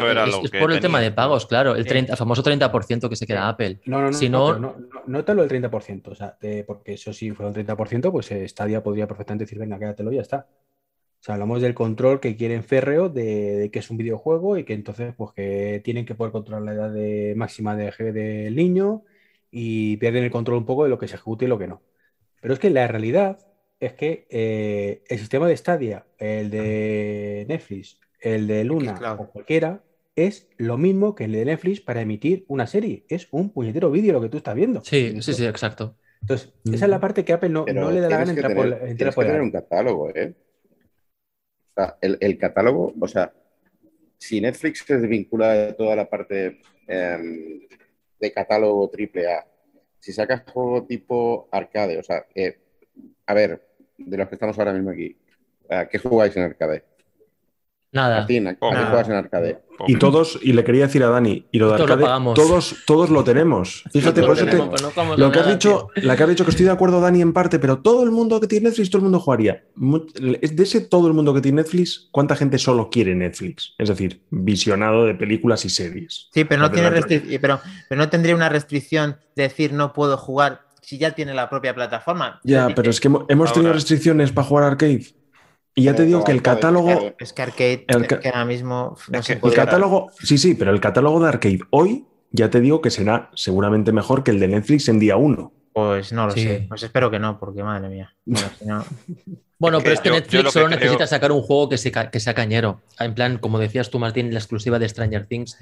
es, por el tema de pagos, claro. El, Sí. 30, el famoso 30% que se queda Apple. No, no, no, Si no, no- te lo del 30%, o sea, de- porque eso si fuera un 30%, pues eh, Stadia podría perfectamente decir, venga, quédatelo y ya está. O sea, hablamos del control que quieren férreo de, de que es un videojuego y que entonces, pues que tienen que poder controlar la edad de, máxima de, del niño y pierden el control un poco de lo que se ejecute y lo que no. Pero es que la realidad es que eh, el sistema de Stadia, el de Netflix, el de Luna o cualquiera, es lo mismo que el de Netflix para emitir una serie. Es un puñetero vídeo lo que tú estás viendo. Sí, sí, sí, exacto. Entonces, esa es la parte que Apple no, le da la gana entrar por, entrar tienes por que tener el un catálogo, ¿eh? O sea, el, el catálogo, o sea, si Netflix se desvincula de toda la parte em, de catálogo AAA, si sacas juego tipo arcade, o sea, eh, a ver, de los que estamos ahora mismo aquí, ¿a ¿qué jugáis en arcade? Nada. Martín, ¿a, a qué Nada. juegas en arcade? Y todos, y le quería decir a Dani, y lo de lo arcade, todos, todos lo tenemos. Fíjate, por eso lo te- no lo a que has nada, dicho, tío. la que has dicho que estoy de acuerdo, Dani, en parte, pero todo el mundo que tiene Netflix, todo el mundo jugaría. De ese todo el mundo que tiene Netflix, ¿cuánta gente solo quiere Netflix? Es decir, visionado de películas y series. Sí, pero no, tiene pero, pero no tendría una restricción de decir no puedo jugar si ya tiene la propia plataforma. Ya, pero es que hemo- hemos tenido Ahora- restricciones para jugar arcade. Y ya te digo que el catálogo. Es que Arcade, El es ca- que ahora mismo no se que- el puede- catálogo, sí, sí, pero el catálogo de arcade hoy ya te digo que será seguramente mejor que el de Netflix en día uno. Pues no lo Sí. sé. Pues espero que no, porque madre mía. Bueno, si no- Bueno, Es que pero es que yo- yo Netflix que solo creo- necesita sacar un juego que, se que sea cañero. En plan, como decías tú, Martín, la exclusiva de Stranger Things.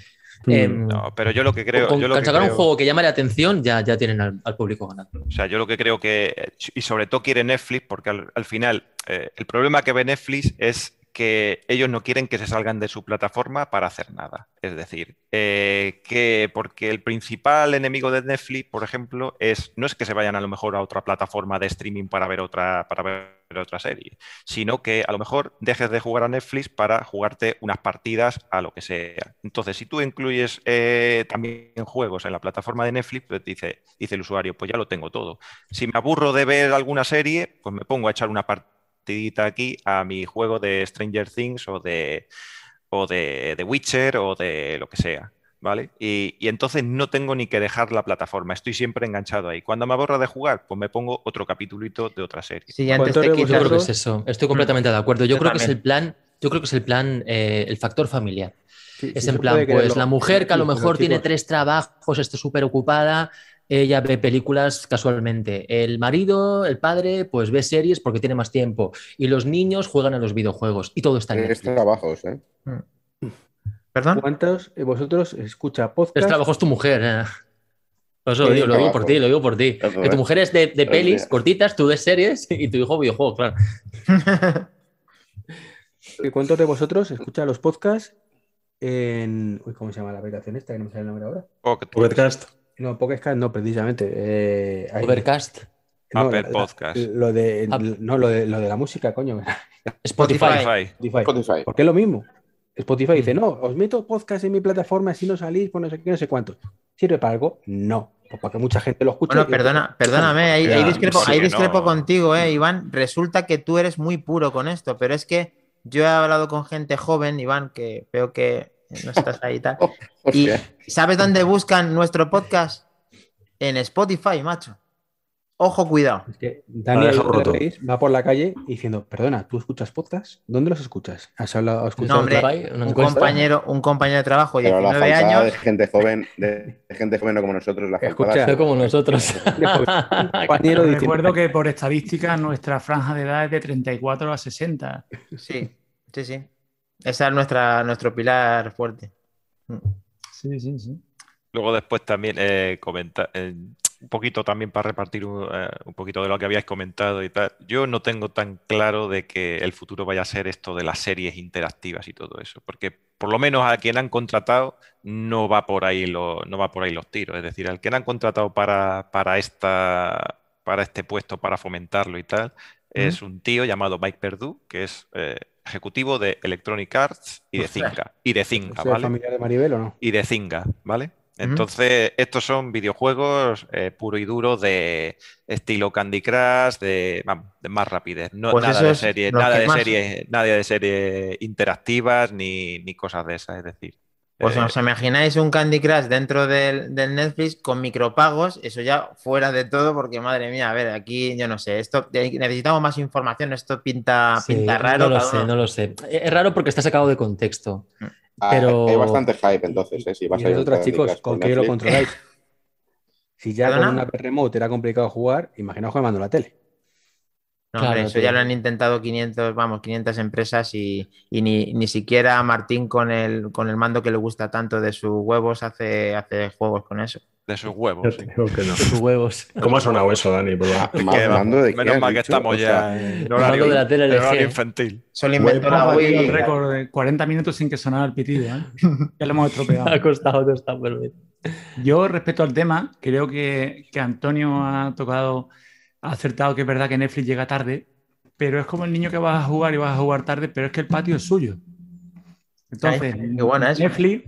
No, pero yo lo que creo. con, yo lo con que sacar un juego que llame la atención, ya, ya tienen al, al público ganado. O sea, yo lo que creo que, y sobre todo quiere Netflix, porque al, al final eh, el problema que ve Netflix es que ellos no quieren que se salgan de su plataforma para hacer nada. Es decir, eh, que porque el principal enemigo de Netflix, por ejemplo, es no es que se vayan a lo mejor a otra plataforma de streaming para ver otra, para ver otra serie, sino que a lo mejor dejes de jugar a Netflix para jugarte unas partidas a lo que sea. Entonces, si tú incluyes eh, también juegos en la plataforma de Netflix, pues dice, dice el usuario, pues ya lo tengo todo. Si me aburro de ver alguna serie, pues me pongo a echar una partidita aquí a mi juego de Stranger Things o de, o de, de Witcher o de lo que sea. ¿Vale? Y, y entonces no tengo ni que dejar la plataforma, estoy siempre enganchado ahí. Cuando me aburro de jugar, pues me pongo otro capitulito de otra serie. Si ya antes ¿Cuánto te haremos Yo quitas creo que es eso. Estoy completamente de acuerdo. Yo, Yo creo que es el plan. Yo creo que es el plan, eh, el factor familiar. Sí, Es sí en plan, pues la mujer que a lo Sí, mejor tiene tres trabajos, esté súper ocupada, ella ve películas casualmente. El marido, el padre, pues ve series porque tiene más tiempo. Y los niños juegan a los videojuegos. Y todo está en Netflix. trabajos, ¿eh? ¿Perdón? ¿Cuántos de vosotros escucha podcast? trabajos tu mujer. eh. Eso lo digo, lo digo por trabajo. ti, lo digo por ti. Es. Que tu mujer es de, de Es pelis cortitas, tú de series y tu hijo videojuego, claro. ¿Y ¿Cuántos de vosotros escucha los podcasts en. Uy, ¿cómo se llama la aplicación esta? Que no me sale el nombre ahora. Pocket- Pocketcast. No, Podcast no, precisamente. Eh, hay- Overcast, no, Apple la- la- Podcast. Lo de, no, lo de, lo de la música, coño. Spotify. Spotify. Spotify. Spotify. Porque es lo mismo. Spotify dice, Mm. no, os meto podcast en mi plataforma si no salís, pues no sé qué, no sé cuánto. ¿Sirve para algo? No. Pues para que mucha gente lo escuche. Bueno, y- perdona, perdóname, ahí, ahí discrepo, sí ahí que discrepo no. contigo, eh, Iván. Resulta que tú eres muy puro con esto, pero es que yo he hablado con gente joven, Iván, que veo que no estás ahí y Y. ¿sabes dónde buscan nuestro podcast? en Spotify, macho. Ojo, cuidado. Es que Dani La deja roto. Reis va por la calle diciendo, perdona, ¿tú escuchas podcast? ¿Dónde los escuchas? ¿Has hablado, has escuchado No, hombre, Un compañero, un compañero de trabajo, Pero la 19 falta de años. gente joven, de, de gente joven como nosotros, la Escucha, como nosotros. compañero Recuerdo que por estadística nuestra franja de edad es de 34 a 60. Sí, sí, sí. Esa es nuestra, nuestro pilar fuerte. Sí, sí, sí. Luego después también eh, comenta- eh, un poquito también para repartir un, eh, un poquito de lo que habíais comentado y tal. Yo no tengo tan claro de que el futuro vaya a ser esto de las series interactivas y todo eso, porque por lo menos a quien han contratado no va por ahí lo- no va por ahí los tiros. Es decir, al que han contratado para, para esta para este puesto para fomentarlo y tal es un tío llamado Mike Perdue, que es eh, ejecutivo de Electronic Arts y de. Zynga y de Zynga, ¿soy ¿vale? familiar de Maribel o no? y de Zynga, ¿vale? Entonces, estos son videojuegos eh, puro y duro de estilo Candy Crush, de, vamos, de más rapidez. No, Pues nada de serie, nada de serie, nada de serie interactivas ni, ni cosas de esas, es decir. Pues eh, os imagináis un Candy Crush dentro del, del Netflix con micropagos, eso ya fuera de todo, porque madre mía, a ver, aquí yo no sé, esto necesitamos más información, esto pinta, Sí, pinta raro. no lo sé, uno- no lo sé. Es raro porque está sacado de contexto. Ah, pero- Hay bastante hype entonces, ¿eh? Si vas y a ir a vosotros, Candy chicos, ¿con por qué lo controláis? Si ya con una remote era complicado jugar, imaginaos jugando la tele. No, Claro, hombre, eso tío. ya lo han intentado 500, vamos, 500 empresas y, y ni, ni siquiera Martín con el, con el mando que le gusta tanto de sus huevos hace, hace juegos con eso. de sus huevos. Sí. que no. Sus huevos. ¿Cómo ha sonado eso, Dani? Ah, Que, mando de menos qué mal has que dicho? estamos O sea, ya en Hablando horario, de la tele en horario infantil. Eso lo inventó la Wii. récord de 40 minutos sin que sonara el pitido. ¿eh? Ya lo hemos estropeado. Ha costado, no está bien. Yo, respecto al tema, creo que, que Antonio ha tocado, ha acertado que es verdad que Netflix llega tarde, pero es como el niño que vas a jugar y vas a jugar tarde, pero es que el patio es suyo. Entonces, Ay, qué buena es. Netflix,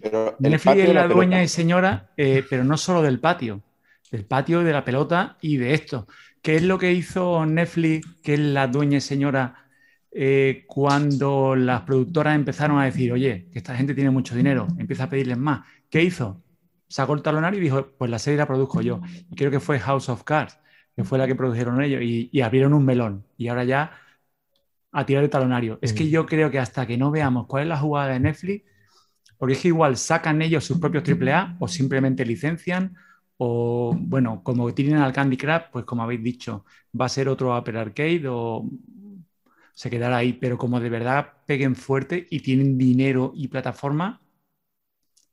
pero Netflix es la pelota. dueña y señora, eh, pero no solo del patio, del patio, de la pelota y de esto. ¿Qué es lo que hizo Netflix, que es la dueña y señora, eh, cuando las productoras empezaron a decir, oye, que esta gente tiene mucho dinero, empieza a pedirles más? ¿Qué hizo? Sacó el talonario y dijo, pues la serie la produzco yo. Y creo que fue House of Cards, que fue la que produjeron ellos, y, y abrieron un melón. Y ahora ya a tirar el talonario. Es que Mm. yo creo que hasta que no veamos cuál es la jugada de Netflix, porque es que igual sacan ellos sus propios AAA o simplemente licencian o, bueno, como tienen al Candy Crush, pues como habéis dicho, va a ser otro Apple Arcade o se quedará ahí, pero como de verdad peguen fuerte y tienen dinero y plataforma,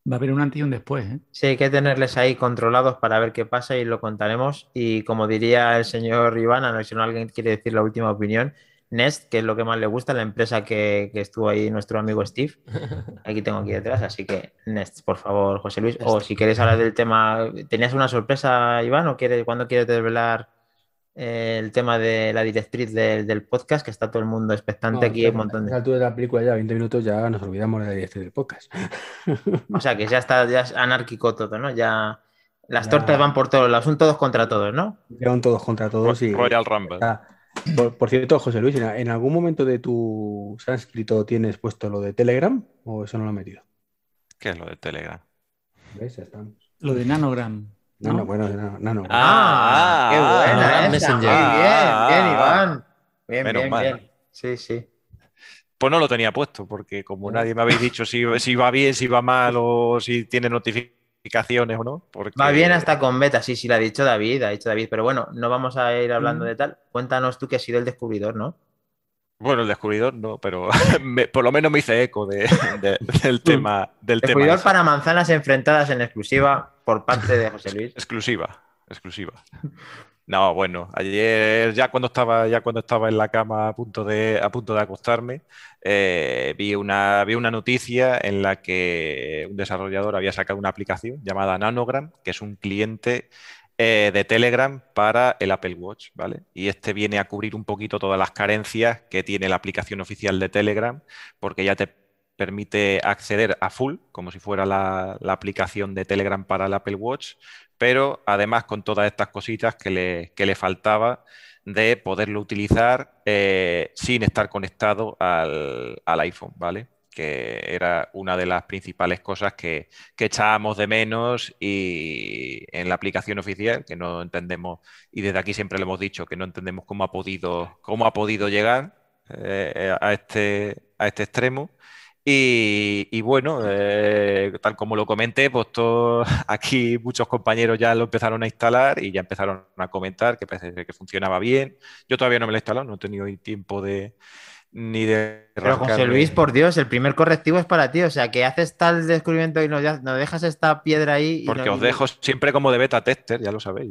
va a haber un antes y un después. ¿eh? Sí, hay que tenerles ahí controlados para ver qué pasa y lo contaremos. Y como diría el señor Iván, a no ser si no alguien quiere decir la última opinión, Nest, que es lo que más le gusta, la empresa que, que estuvo ahí nuestro amigo Steve. Aquí tengo aquí detrás, así que Nest, por favor, José Luis. O si quieres hablar del tema, ¿tenías una sorpresa, Iván? ¿O quieres, cuándo quieres desvelar eh, el tema de la directriz del, del podcast? Que está todo el mundo expectante No, aquí. Hay un a montón de... altura de la película ya, 20 minutos, ya nos olvidamos de la dirección del podcast. O sea, que ya está ya es anárquico todo, ¿no? Ya las Ya. tortas van por todos lados, son todos contra todos, ¿no? Llevan todos contra todos y... Royal Rumble. Por, por cierto, José Luis, ¿en, algún momento de tu sánscrito tienes puesto lo de Telegram o eso no lo he metido? ¿Qué es lo de Telegram? ¿Ves? Ya estamos. Lo de Nanogram. No, ¿no? no, bueno, no, no, no. Ah, qué ah, buena ah, esa. Messenger. Muy bien, Ah, bien, ah, Iván. Bien, Menos bien, mal. bien. Sí, sí. Pues no lo tenía puesto, porque como nadie me habéis dicho si, si va bien, si va mal o si tiene notificaciones o no. Porque... Va bien hasta con beta, sí, sí, lo ha dicho David, ha dicho David, pero bueno, no vamos a ir hablando Mm. de tal. Cuéntanos tú que has sido el descubridor, ¿no? Bueno, el descubridor no, pero me- por lo menos me hice eco de- de- del tema. Del tema Descubridor para manzanas enfrentadas en exclusiva por parte de José Luis. Exclusiva, exclusiva. No, bueno, ayer ya cuando estaba, ya cuando estaba en la cama a punto de, a punto de acostarme, eh, vi una, vi una noticia en la que un desarrollador había sacado una aplicación llamada Nanogram, que es un cliente eh, de Telegram para el Apple Watch, ¿vale? Y este viene a cubrir un poquito todas las carencias que tiene la aplicación oficial de Telegram, porque ya te permite acceder a full, como si fuera la, la aplicación de Telegram para el Apple Watch, pero además con todas estas cositas que le, que le faltaba de poderlo utilizar eh, sin estar conectado al, al iPhone, ¿vale? Que era una de las principales cosas que, echábamos de menos y en la aplicación oficial, que no entendemos, y desde aquí siempre le hemos dicho que no entendemos cómo ha podido, cómo ha podido llegar eh, a, este, a este extremo. Y, bueno, eh, tal como lo comenté, pues todos, aquí muchos compañeros ya lo empezaron a instalar y ya empezaron a comentar que que funcionaba bien. Yo todavía no me lo he instalado, no he tenido tiempo de, ni de. Pero José Luis, por Dios, el primer correctivo es para ti. O sea, que haces tal descubrimiento y no, dejas esta piedra ahí. Porque os dejo siempre como de beta tester, ya lo sabéis.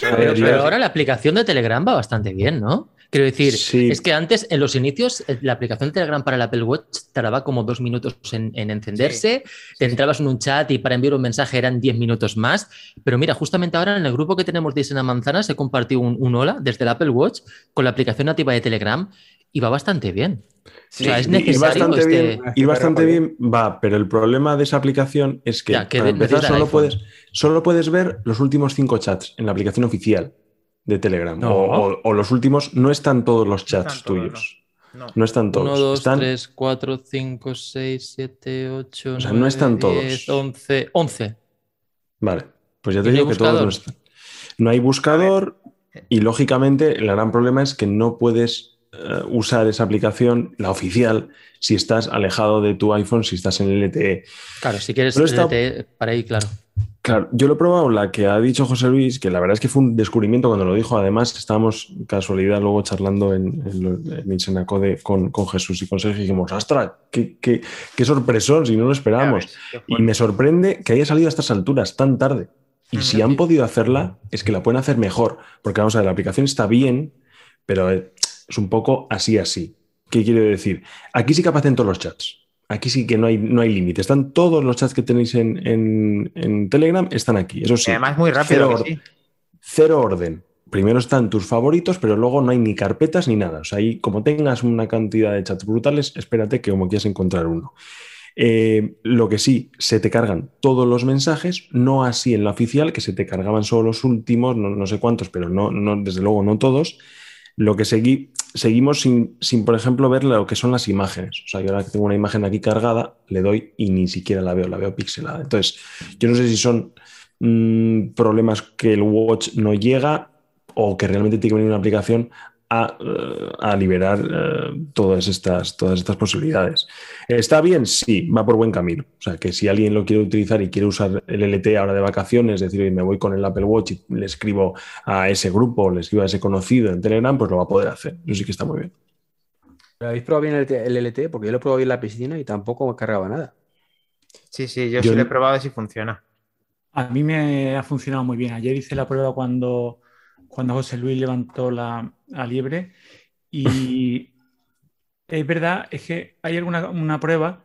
pero, ahora la aplicación de Telegram va bastante bien, ¿no? Quiero decir, es que antes, en los inicios, eh, la aplicación de Telegram para el Apple Watch tardaba como dos minutos en, encenderse. te entrabas en un chat y para enviar un mensaje eran diez minutos más. Pero mira, justamente ahora en el grupo que tenemos de Isena Manzana se compartió un, un hola desde el Apple Watch con la aplicación nativa de Telegram y va bastante bien. o sea, es necesario. Ir bastante, bien, ir bastante bien va, pero el problema de esa aplicación es que, para empezar, solo puedes, solo puedes ver los últimos cinco chats en la aplicación oficial de Telegram. O, los últimos, no están todos los chats tuyos. No. están todos. 1, 2, 3, 4, 5, 6, 7, 8, O sea, no están todos. 11, 11. Vale, pues ya te digo que todos no están. No hay buscador y lógicamente el gran problema es que no puedes eh, usar esa aplicación, la oficial, si estás alejado de tu iPhone, si estás en el LTE. Claro, si quieres LTE para ahí, claro. Claro, yo lo he probado, la que ha dicho José Luis, que la verdad es que fue un descubrimiento cuando lo dijo. Además, estábamos casualidad luego charlando en, en, en con, con, Jesús y con Sergio y dijimos, ¡astras! Qué, qué, qué, sorpresón! Si no lo esperábamos. y me sorprende que haya salido a estas alturas tan tarde. Y si han podido hacerla, es que la pueden hacer mejor. Porque vamos a ver, la aplicación está bien, pero eh, es un poco así, así. ¿Qué quiero decir? Aquí sí que aparecen todos los chats. Aquí sí que no hay, no hay límite. Están todos los chats que tenéis en, Telegram, están aquí. Eso sí. además, muy rápido. Cero, orden. Primero están tus favoritos, pero luego no hay ni carpetas ni nada. O sea, ahí, como tengas una cantidad de chats brutales, espérate que como quieras encontrar uno. Eh, lo que sí, se te cargan todos los mensajes, no así en la oficial, que se te cargaban solo los últimos, no, no sé cuántos, pero no, no, desde luego no todos. Lo que seguí, seguimos sin, por ejemplo, ver lo que son las imágenes. O sea, yo ahora que tengo una imagen aquí cargada, le doy y ni siquiera la veo, la veo pixelada. Entonces, yo no sé si son mm, problemas que el watch no llega o que realmente tiene que venir una aplicación eh, a, liberar eh, todas, estas, todas estas posibilidades. ¿Está bien? Sí, va por buen camino. O sea, que si alguien lo quiere utilizar y quiere usar el LT ahora de vacaciones, es decir, me voy con el Apple Watch y le escribo a ese grupo, le escribo a ese conocido en Telegram, pues lo va a poder hacer. Eso sí que está muy bien. ¿Habéis probado bien el, LT? Porque yo lo he probado bien en la piscina y tampoco me cargaba nada. Sí, sí, yo, sí lo he probado y sí funciona. A mí me ha funcionado muy bien. Ayer hice la prueba cuando cuando José Luis levantó la, liebre. Y es verdad, es que hay alguna una prueba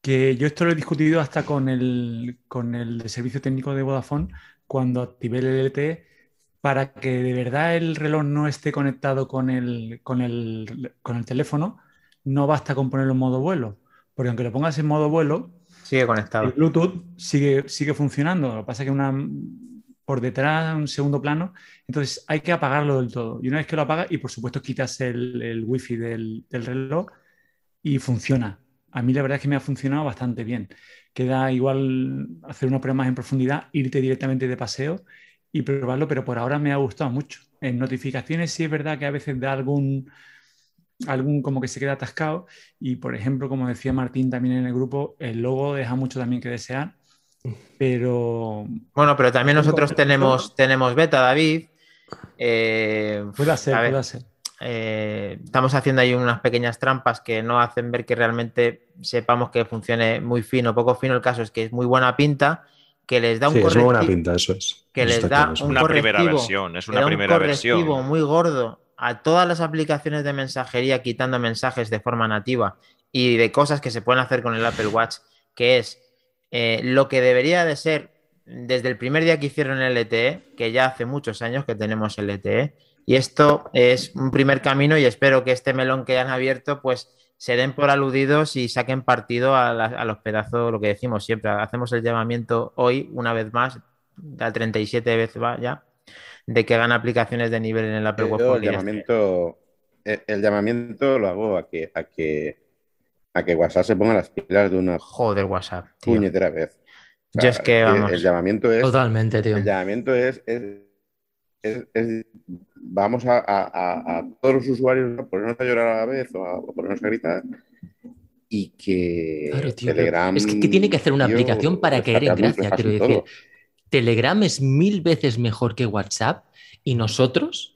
que yo esto lo he discutido hasta con el, con el servicio técnico de Vodafone cuando activé el LTE para que de verdad el reloj no esté conectado con el, con el, con el teléfono, no basta con ponerlo en modo vuelo. Porque aunque lo pongas en modo vuelo, sigue conectado. El Bluetooth sigue, sigue funcionando. Lo que pasa es que una, por detrás, un segundo plano. Entonces hay que apagarlo del todo. Y una vez que lo apagas, y por supuesto quitas el, el wifi del, del, reloj y funciona. A mí la verdad es que me ha funcionado bastante bien. Queda igual hacer una prueba más en profundidad, irte directamente de paseo y probarlo, pero por ahora me ha gustado mucho. En notificaciones sí es verdad que a veces da algún, algún como que se queda atascado y por ejemplo, como decía Martín también en el grupo, el logo deja mucho también que desear pero. Bueno, pero también nosotros tenemos, tenemos beta, David. Eh, puede ser, puede ser. Eh, estamos haciendo ahí unas pequeñas trampas que no hacen ver que realmente sepamos que funcione muy fino, poco fino. El caso es que es muy buena pinta, que les da un correctivo. Es buena pinta, eso es. Que les da un una primera versión, es una primera versión. muy gordo a todas las aplicaciones de mensajería, quitando mensajes de forma nativa y de cosas que se pueden hacer con el Apple Watch, que es eh, lo que debería de ser desde el primer día que hicieron el LTE, que ya hace muchos años que tenemos el LTE, y esto es un primer camino y espero que este melón que han abierto pues se den por aludidos y saquen partido a, los pedazos, lo que decimos siempre, hacemos el llamamiento hoy una vez más, al 37 veces va ya, de que hagan aplicaciones de nivel en el Apple Watch. El llamamiento, el, llamamiento lo hago a que, a que a que WhatsApp se ponga las pilas de una Joder, WhatsApp, tío. puñetera vez. O Yo es que, vamos. El llamamiento es. Totalmente, tío. El llamamiento es. es- es- es- vamos a, a- a- a todos los usuarios a ponernos a llorar a la vez o a, o ponernos a gritar. Y que Claro, tío, pero Telegram. es que, que tiene que hacer una tío, aplicación para caer en gracia, quiero todo. decir. Telegram es mil veces mejor que WhatsApp y nosotros,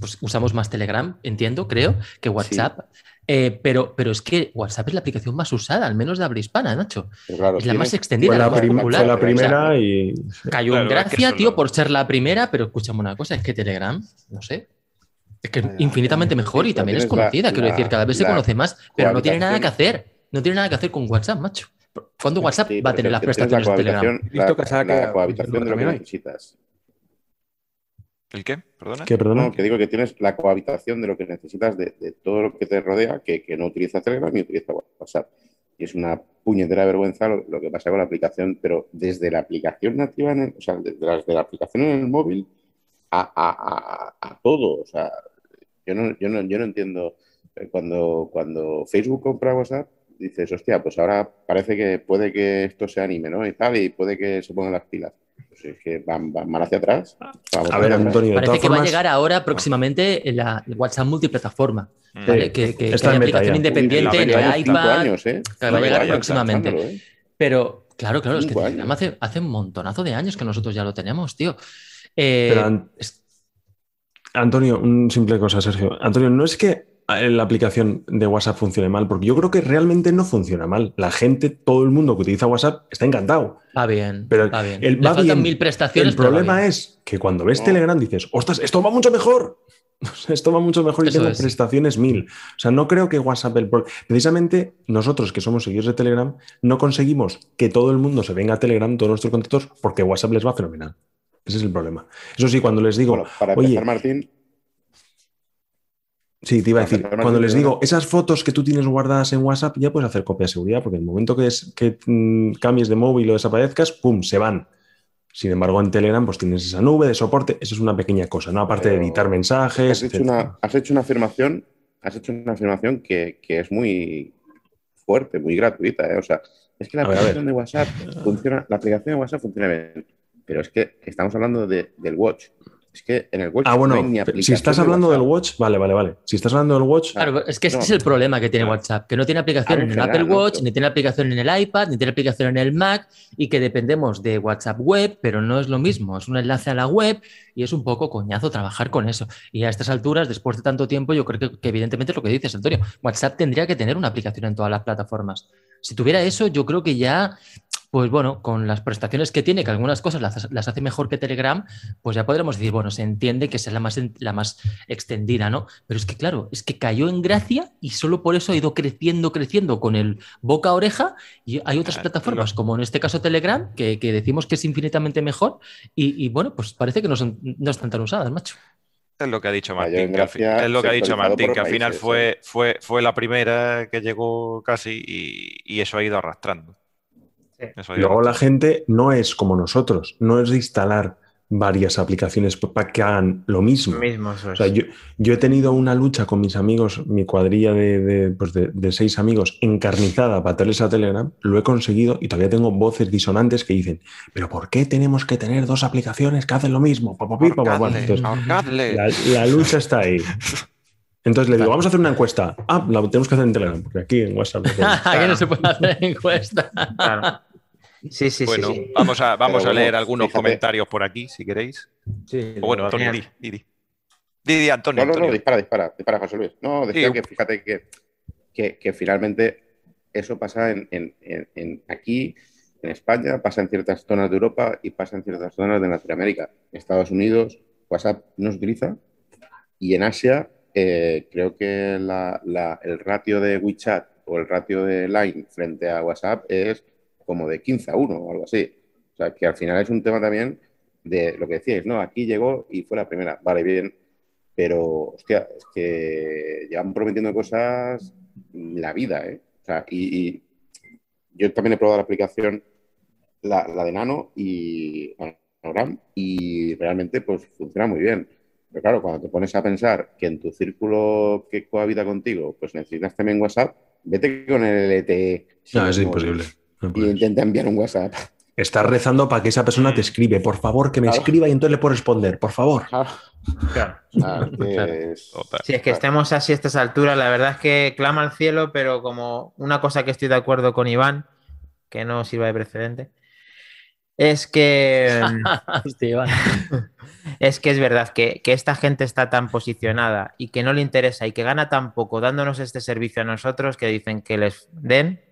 pues usamos más Telegram, entiendo, creo, que WhatsApp. Eh, pero, pero es que WhatsApp es la aplicación más usada, al menos de habla hispana, Nacho. Pero claro, Es la más extendida, Fue la la, más popular. fue la O sea, primera y. Cayó Claro, en es que gracia, tío, no- por ser la primera, pero escúchame una cosa, es que Telegram, no sé, es que es infinitamente mejor y también es conocida, quiero decir, cada vez se conoce más, pero no tiene nada que hacer, no tiene nada que hacer con WhatsApp, macho. ¿Cuándo WhatsApp Sí, va a tener las prestaciones la de Telegram? la- la cohabitación de lo que necesitas. ¿El qué? ¿Perdona? ¿Qué, perdona? No, que digo que tienes la cohabitación de lo que necesitas de, de todo lo que te rodea, que, que no utiliza Telegram ni utiliza WhatsApp. Y es una puñetera vergüenza lo, lo que pasa con la aplicación, pero desde la aplicación nativa, en el- o sea, desde la, aplicación en el móvil a, a- a- a todo. O sea, yo no, yo no, yo no entiendo. Cuando, cuando Facebook compra WhatsApp, dices, hostia, pues ahora parece que puede que esto se anime, ¿no? Y tal, y puede que se pongan las pilas. Pues es que van, van mal hacia atrás. Vamos A ver. Antonio, Parece que va a llegar ahora próximamente la WhatsApp multiplataforma, Mm. ¿vale? Que, que, que está hay aplicación independiente Uy, en el iPad, años, ¿eh? que va a llegar próximamente. ¿eh? Pero, claro, claro, es que hace, hace un montonazo de años que nosotros ya lo tenemos, tío. Eh, Pero, An- es- Antonio, un simple cosa, Sergio. Antonio, no es que la aplicación de WhatsApp funcione mal, porque yo creo que realmente no funciona mal. La gente, todo el mundo que utiliza WhatsApp está encantado. va bien, Pero va bien. el- Le va faltan bien. mil prestaciones, El pero va problema bien. es que cuando ves No. Telegram dices, ostras, esto va mucho mejor. Esto va mucho mejor y Eso tengo es. prestaciones mil. O sea, no creo que WhatsApp, el precisamente nosotros que somos seguidores de Telegram, no conseguimos que todo el mundo se venga a Telegram, todos nuestros contactos, porque WhatsApp les va fenomenal. Ese es el problema. Eso sí, cuando les digo, Bueno, para oye, empezar, Martín, Sí, te iba a decir, cuando les digo, esas fotos que tú tienes guardadas en WhatsApp, ya puedes hacer copia de seguridad, porque en el momento que, es, que mm, cambies de móvil o desaparezcas, ¡pum!, se van. Sin embargo, en Telegram, pues tienes esa nube de soporte, eso es una pequeña cosa, ¿no? Aparte de editar has mensajes, hecho, etcétera. una, has hecho una afirmación, has hecho una afirmación que, que es muy fuerte, muy gratuita, ¿eh? O sea, es que la a aplicación de WhatsApp funciona, la aplicación de WhatsApp funciona bien, pero es que estamos hablando de- del Watch. Es que en el Watch Ah, no bueno, hay ni si estás de hablando del. Watch, vale, vale, vale. Si estás hablando del Watch, Claro, es que este No. es el problema que tiene No. WhatsApp, que no tiene aplicación Ah, en en el Apple ¿no? Watch, ni tiene aplicación en el iPad, ni tiene aplicación en el Mac, y que dependemos de WhatsApp web, pero no es lo mismo, es un enlace a la web y es un poco coñazo trabajar con eso. Y a estas alturas, después de tanto tiempo, yo creo que, que evidentemente es lo que dices, Antonio, WhatsApp tendría que tener una aplicación en todas las plataformas. Si tuviera eso, yo creo que ya, pues bueno, con las prestaciones que tiene, que algunas cosas las, las hace mejor que Telegram, pues ya podremos decir, bueno, se entiende que sea la más, en- la más extendida, ¿no? Pero es que, claro, es que cayó en gracia y solo por eso ha ido creciendo, creciendo con el boca a oreja. Y hay otras plataformas, como en este caso Telegram, que, que decimos que es infinitamente mejor. Y, y, bueno, pues parece que no, son, no están tan usadas, macho. Es lo que ha dicho Martín, en que al es lo que ha dicho Martín, que al final países, fue, fue, fue la primera que llegó casi y, y eso ha ido arrastrando. Eso luego la gente no es como nosotros, no es de instalar varias aplicaciones para que hagan lo mismo. Mismo, eso O es. sea, yo, yo he tenido una lucha con mis amigos, mi cuadrilla de, de, pues de- de seis amigos, encarnizada para tenerles a Telegram, lo he conseguido y todavía tengo voces disonantes que dicen, pero ¿por qué tenemos que tener dos aplicaciones que hacen lo mismo? Pa, pa, pi, pa, pa, pa. Ahorcadle, Entonces, ahorcadle. la, la lucha está ahí. Entonces le digo, vamos a hacer una encuesta. Ah, la tenemos que hacer en Telegram, porque aquí en WhatsApp. no. Aquí no se puede hacer encuesta. Claro. Sí, sí, Bueno, sí, sí. vamos a, vamos Pero a bueno, leer algunos fíjate. comentarios por aquí, si queréis. Sí, O bueno, Antonio, di, di, di. Di, di, Antonio, No, no, no, Antonio. dispara, dispara, dispara, José Luis. No, decía Sí. que fíjate que, que, que finalmente eso pasa en, en- en- en- aquí, en España, pasa en ciertas zonas de Europa y pasa en ciertas zonas de Latinoamérica. En Estados Unidos, WhatsApp no se utiliza y en Asia, eh, creo que la- la- el ratio de WeChat o el ratio de Line frente a WhatsApp es como de 15 a 1 o algo así. O sea, que al final es un tema también de lo que decíais, ¿no? Aquí llegó y fue la primera. Vale, bien, pero, hostia, es que llevan prometiendo cosas la vida, ¿eh? O sea, y, yo también he probado la aplicación, la, la de Nano y Nanogram, y realmente pues funciona muy bien. Pero claro, cuando te pones a pensar que en tu círculo que cohabita contigo, pues necesitas también WhatsApp, vete con el LTE. No, es imposible. No Y intenta enviar un WhatsApp. Estás rezando para que esa persona te escribe, por favor, que me Claro. escriba y entonces le puedo responder, por favor. Claro. Es-. Si es que estemos así a estas alturas, la verdad es que clama al cielo, pero como una cosa que estoy de acuerdo con Iván, que no sirva de precedente, es que es que es verdad que, que esta gente está tan posicionada y que no le interesa y que gana tan poco dándonos este servicio a nosotros que dicen que les den,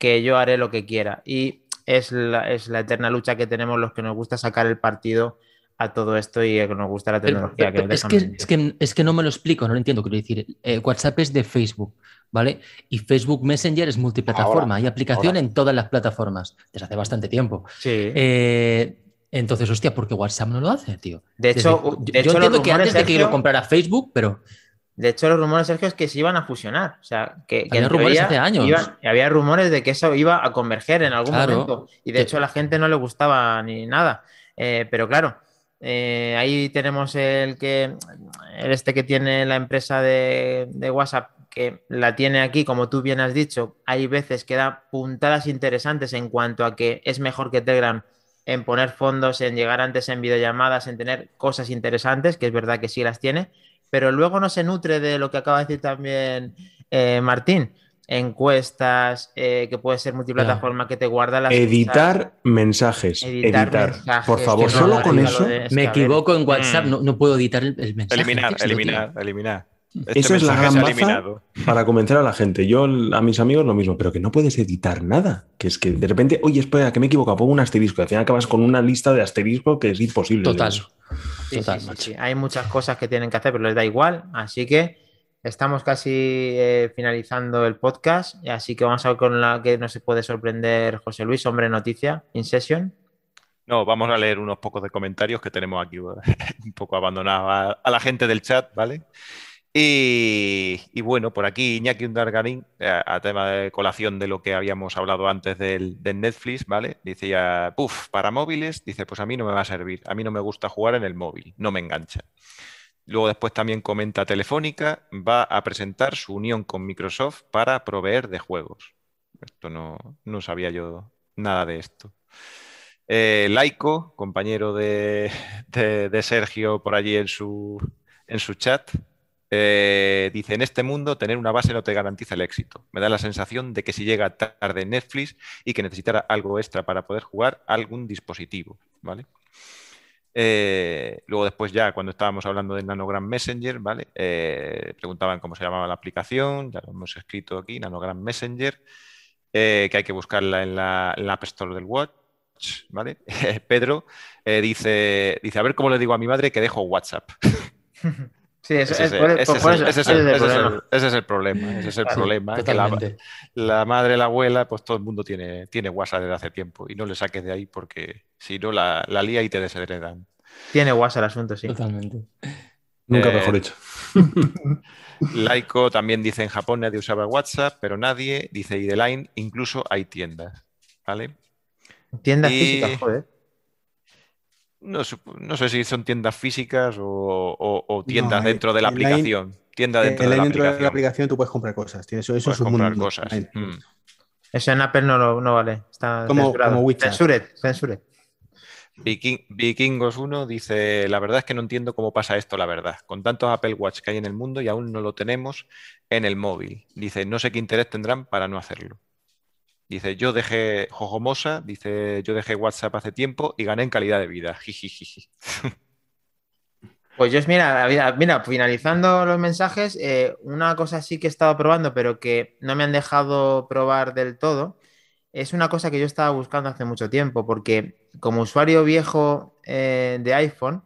que yo haré lo que quiera. Y es la, es la eterna lucha que tenemos los que nos gusta sacar el partido a todo esto y que nos gusta la tecnología. pero que es, que, es, que, es que no me lo explico, no lo entiendo. Quiero decir, eh, WhatsApp es de Facebook, ¿vale? Y Facebook Messenger es multiplataforma. Hay aplicación ahora. en todas las plataformas desde hace bastante tiempo. Sí. Eh, entonces, hostia, ¿por qué WhatsApp no lo hace, tío? De hecho, yo, de yo hecho, entiendo que antes rumores, de que lo Sergio, comprara Facebook, pero De hecho, los rumores, Sergio, es que se iban a fusionar. O sea, que, que Había rumores teoría hace años. iban- había rumores de que eso iba a converger en algún Claro. momento. Y de Que- hecho, a la gente no le gustaba ni nada. Eh, pero claro, eh, ahí tenemos el que el este que tiene la empresa de, de WhatsApp, que la tiene aquí, como tú bien has dicho. Hay veces que da puntadas interesantes en cuanto a que es mejor que Telegram en poner fondos, en llegar antes en videollamadas, en tener cosas interesantes, que es verdad que sí las tiene, pero luego no se nutre de lo que acaba de decir también eh, Martín, encuestas, eh, que puede ser multiplataforma, que te guarda las Editar mensajes. Editar Editar. mensajes, Por favor, no, solo con eso. de- me equivoco en WhatsApp, mm. no, no puedo editar el, el mensaje. Eliminar, texto, tío. eliminar, eliminar. Este Esa es la gran se baza para convencer a la gente. Yo a mis amigos lo mismo, pero que no puedes editar nada. Que es que de repente, oye, espera, que me he equivocado, pongo un asterisco. Al final acabas con una lista de asterisco que es imposible. Total. Sí, Total, sí, sí. Hay muchas cosas que tienen que hacer, pero les da igual. Así que estamos casi eh, finalizando el podcast. Así que vamos a ver con la que nos puede sorprender José Luis, hombre noticia, in session. No, vamos a leer unos pocos de comentarios que tenemos aquí un poco abandonados a, a la gente del chat, ¿vale? Y, bueno, por aquí Iñaki Undargarín, a, a tema de colación de lo que habíamos hablado antes del, Netflix, ¿vale? Dice ya, puff, para móviles, dice, pues a mí no me va a servir, a mí no me gusta jugar en el móvil, no me engancha. Luego después también comenta Telefónica, va a presentar su unión con Microsoft para proveer de juegos. Esto no, no sabía yo nada de esto. Eh, Laico, compañero de, de- de Sergio por allí en su, en su chat, eh, dice, en este mundo tener una base no te garantiza el éxito. Me da la sensación de que si llega tarde Netflix y que necesitara algo extra para poder jugar algún dispositivo, ¿vale? Eh, luego después ya cuando estábamos hablando de Nanogram Messenger, ¿vale? Eh, preguntaban cómo se llamaba la aplicación, ya lo hemos escrito aquí, Nanogram Messenger, que hay que buscarla en la, App Store del Watch, ¿vale? Pedro dice, dice, a ver cómo le digo a mi madre que dejo WhatsApp. Sí, Ese es, el- problema. ese es el problema, Claro, que la, madre, la abuela, pues todo el mundo tiene, tiene WhatsApp desde hace tiempo y no le saques de ahí porque si no la, la lía y te desheredan. Tiene WhatsApp el asunto, sí. Totalmente. Nunca Eh, mejor dicho. Laico también dice en Japón nadie usaba WhatsApp, pero nadie, dice y de Line, incluso hay tiendas, ¿vale? Tiendas Y- físicas, joder. No, no sé si son tiendas físicas o, o- o tiendas No, dentro de la aplicación. Tienda dentro, En de, la- dentro de aplicación. la aplicación tú puedes comprar cosas. Tienes, eso Puedes es un comprar mundo. cosas. Mm. Eso en Apple no, lo- no vale. Está Como- como WeChat. Censured, censured. Viking- Vikingos 1 dice, la verdad es que no entiendo cómo pasa esto, la verdad. Con tantos Apple Watch que hay en el mundo y aún no lo tenemos en el móvil. Dice, no sé qué interés tendrán para no hacerlo. Dice, yo dejé Jojomosa, dice, yo dejé WhatsApp hace tiempo y gané en calidad de vida. Pues yo, mira, mira, mira, finalizando los mensajes, eh, una cosa sí que he estado probando, pero que no me han dejado probar del todo, es una cosa que yo estaba buscando hace mucho tiempo, porque como usuario viejo eh, de iPhone,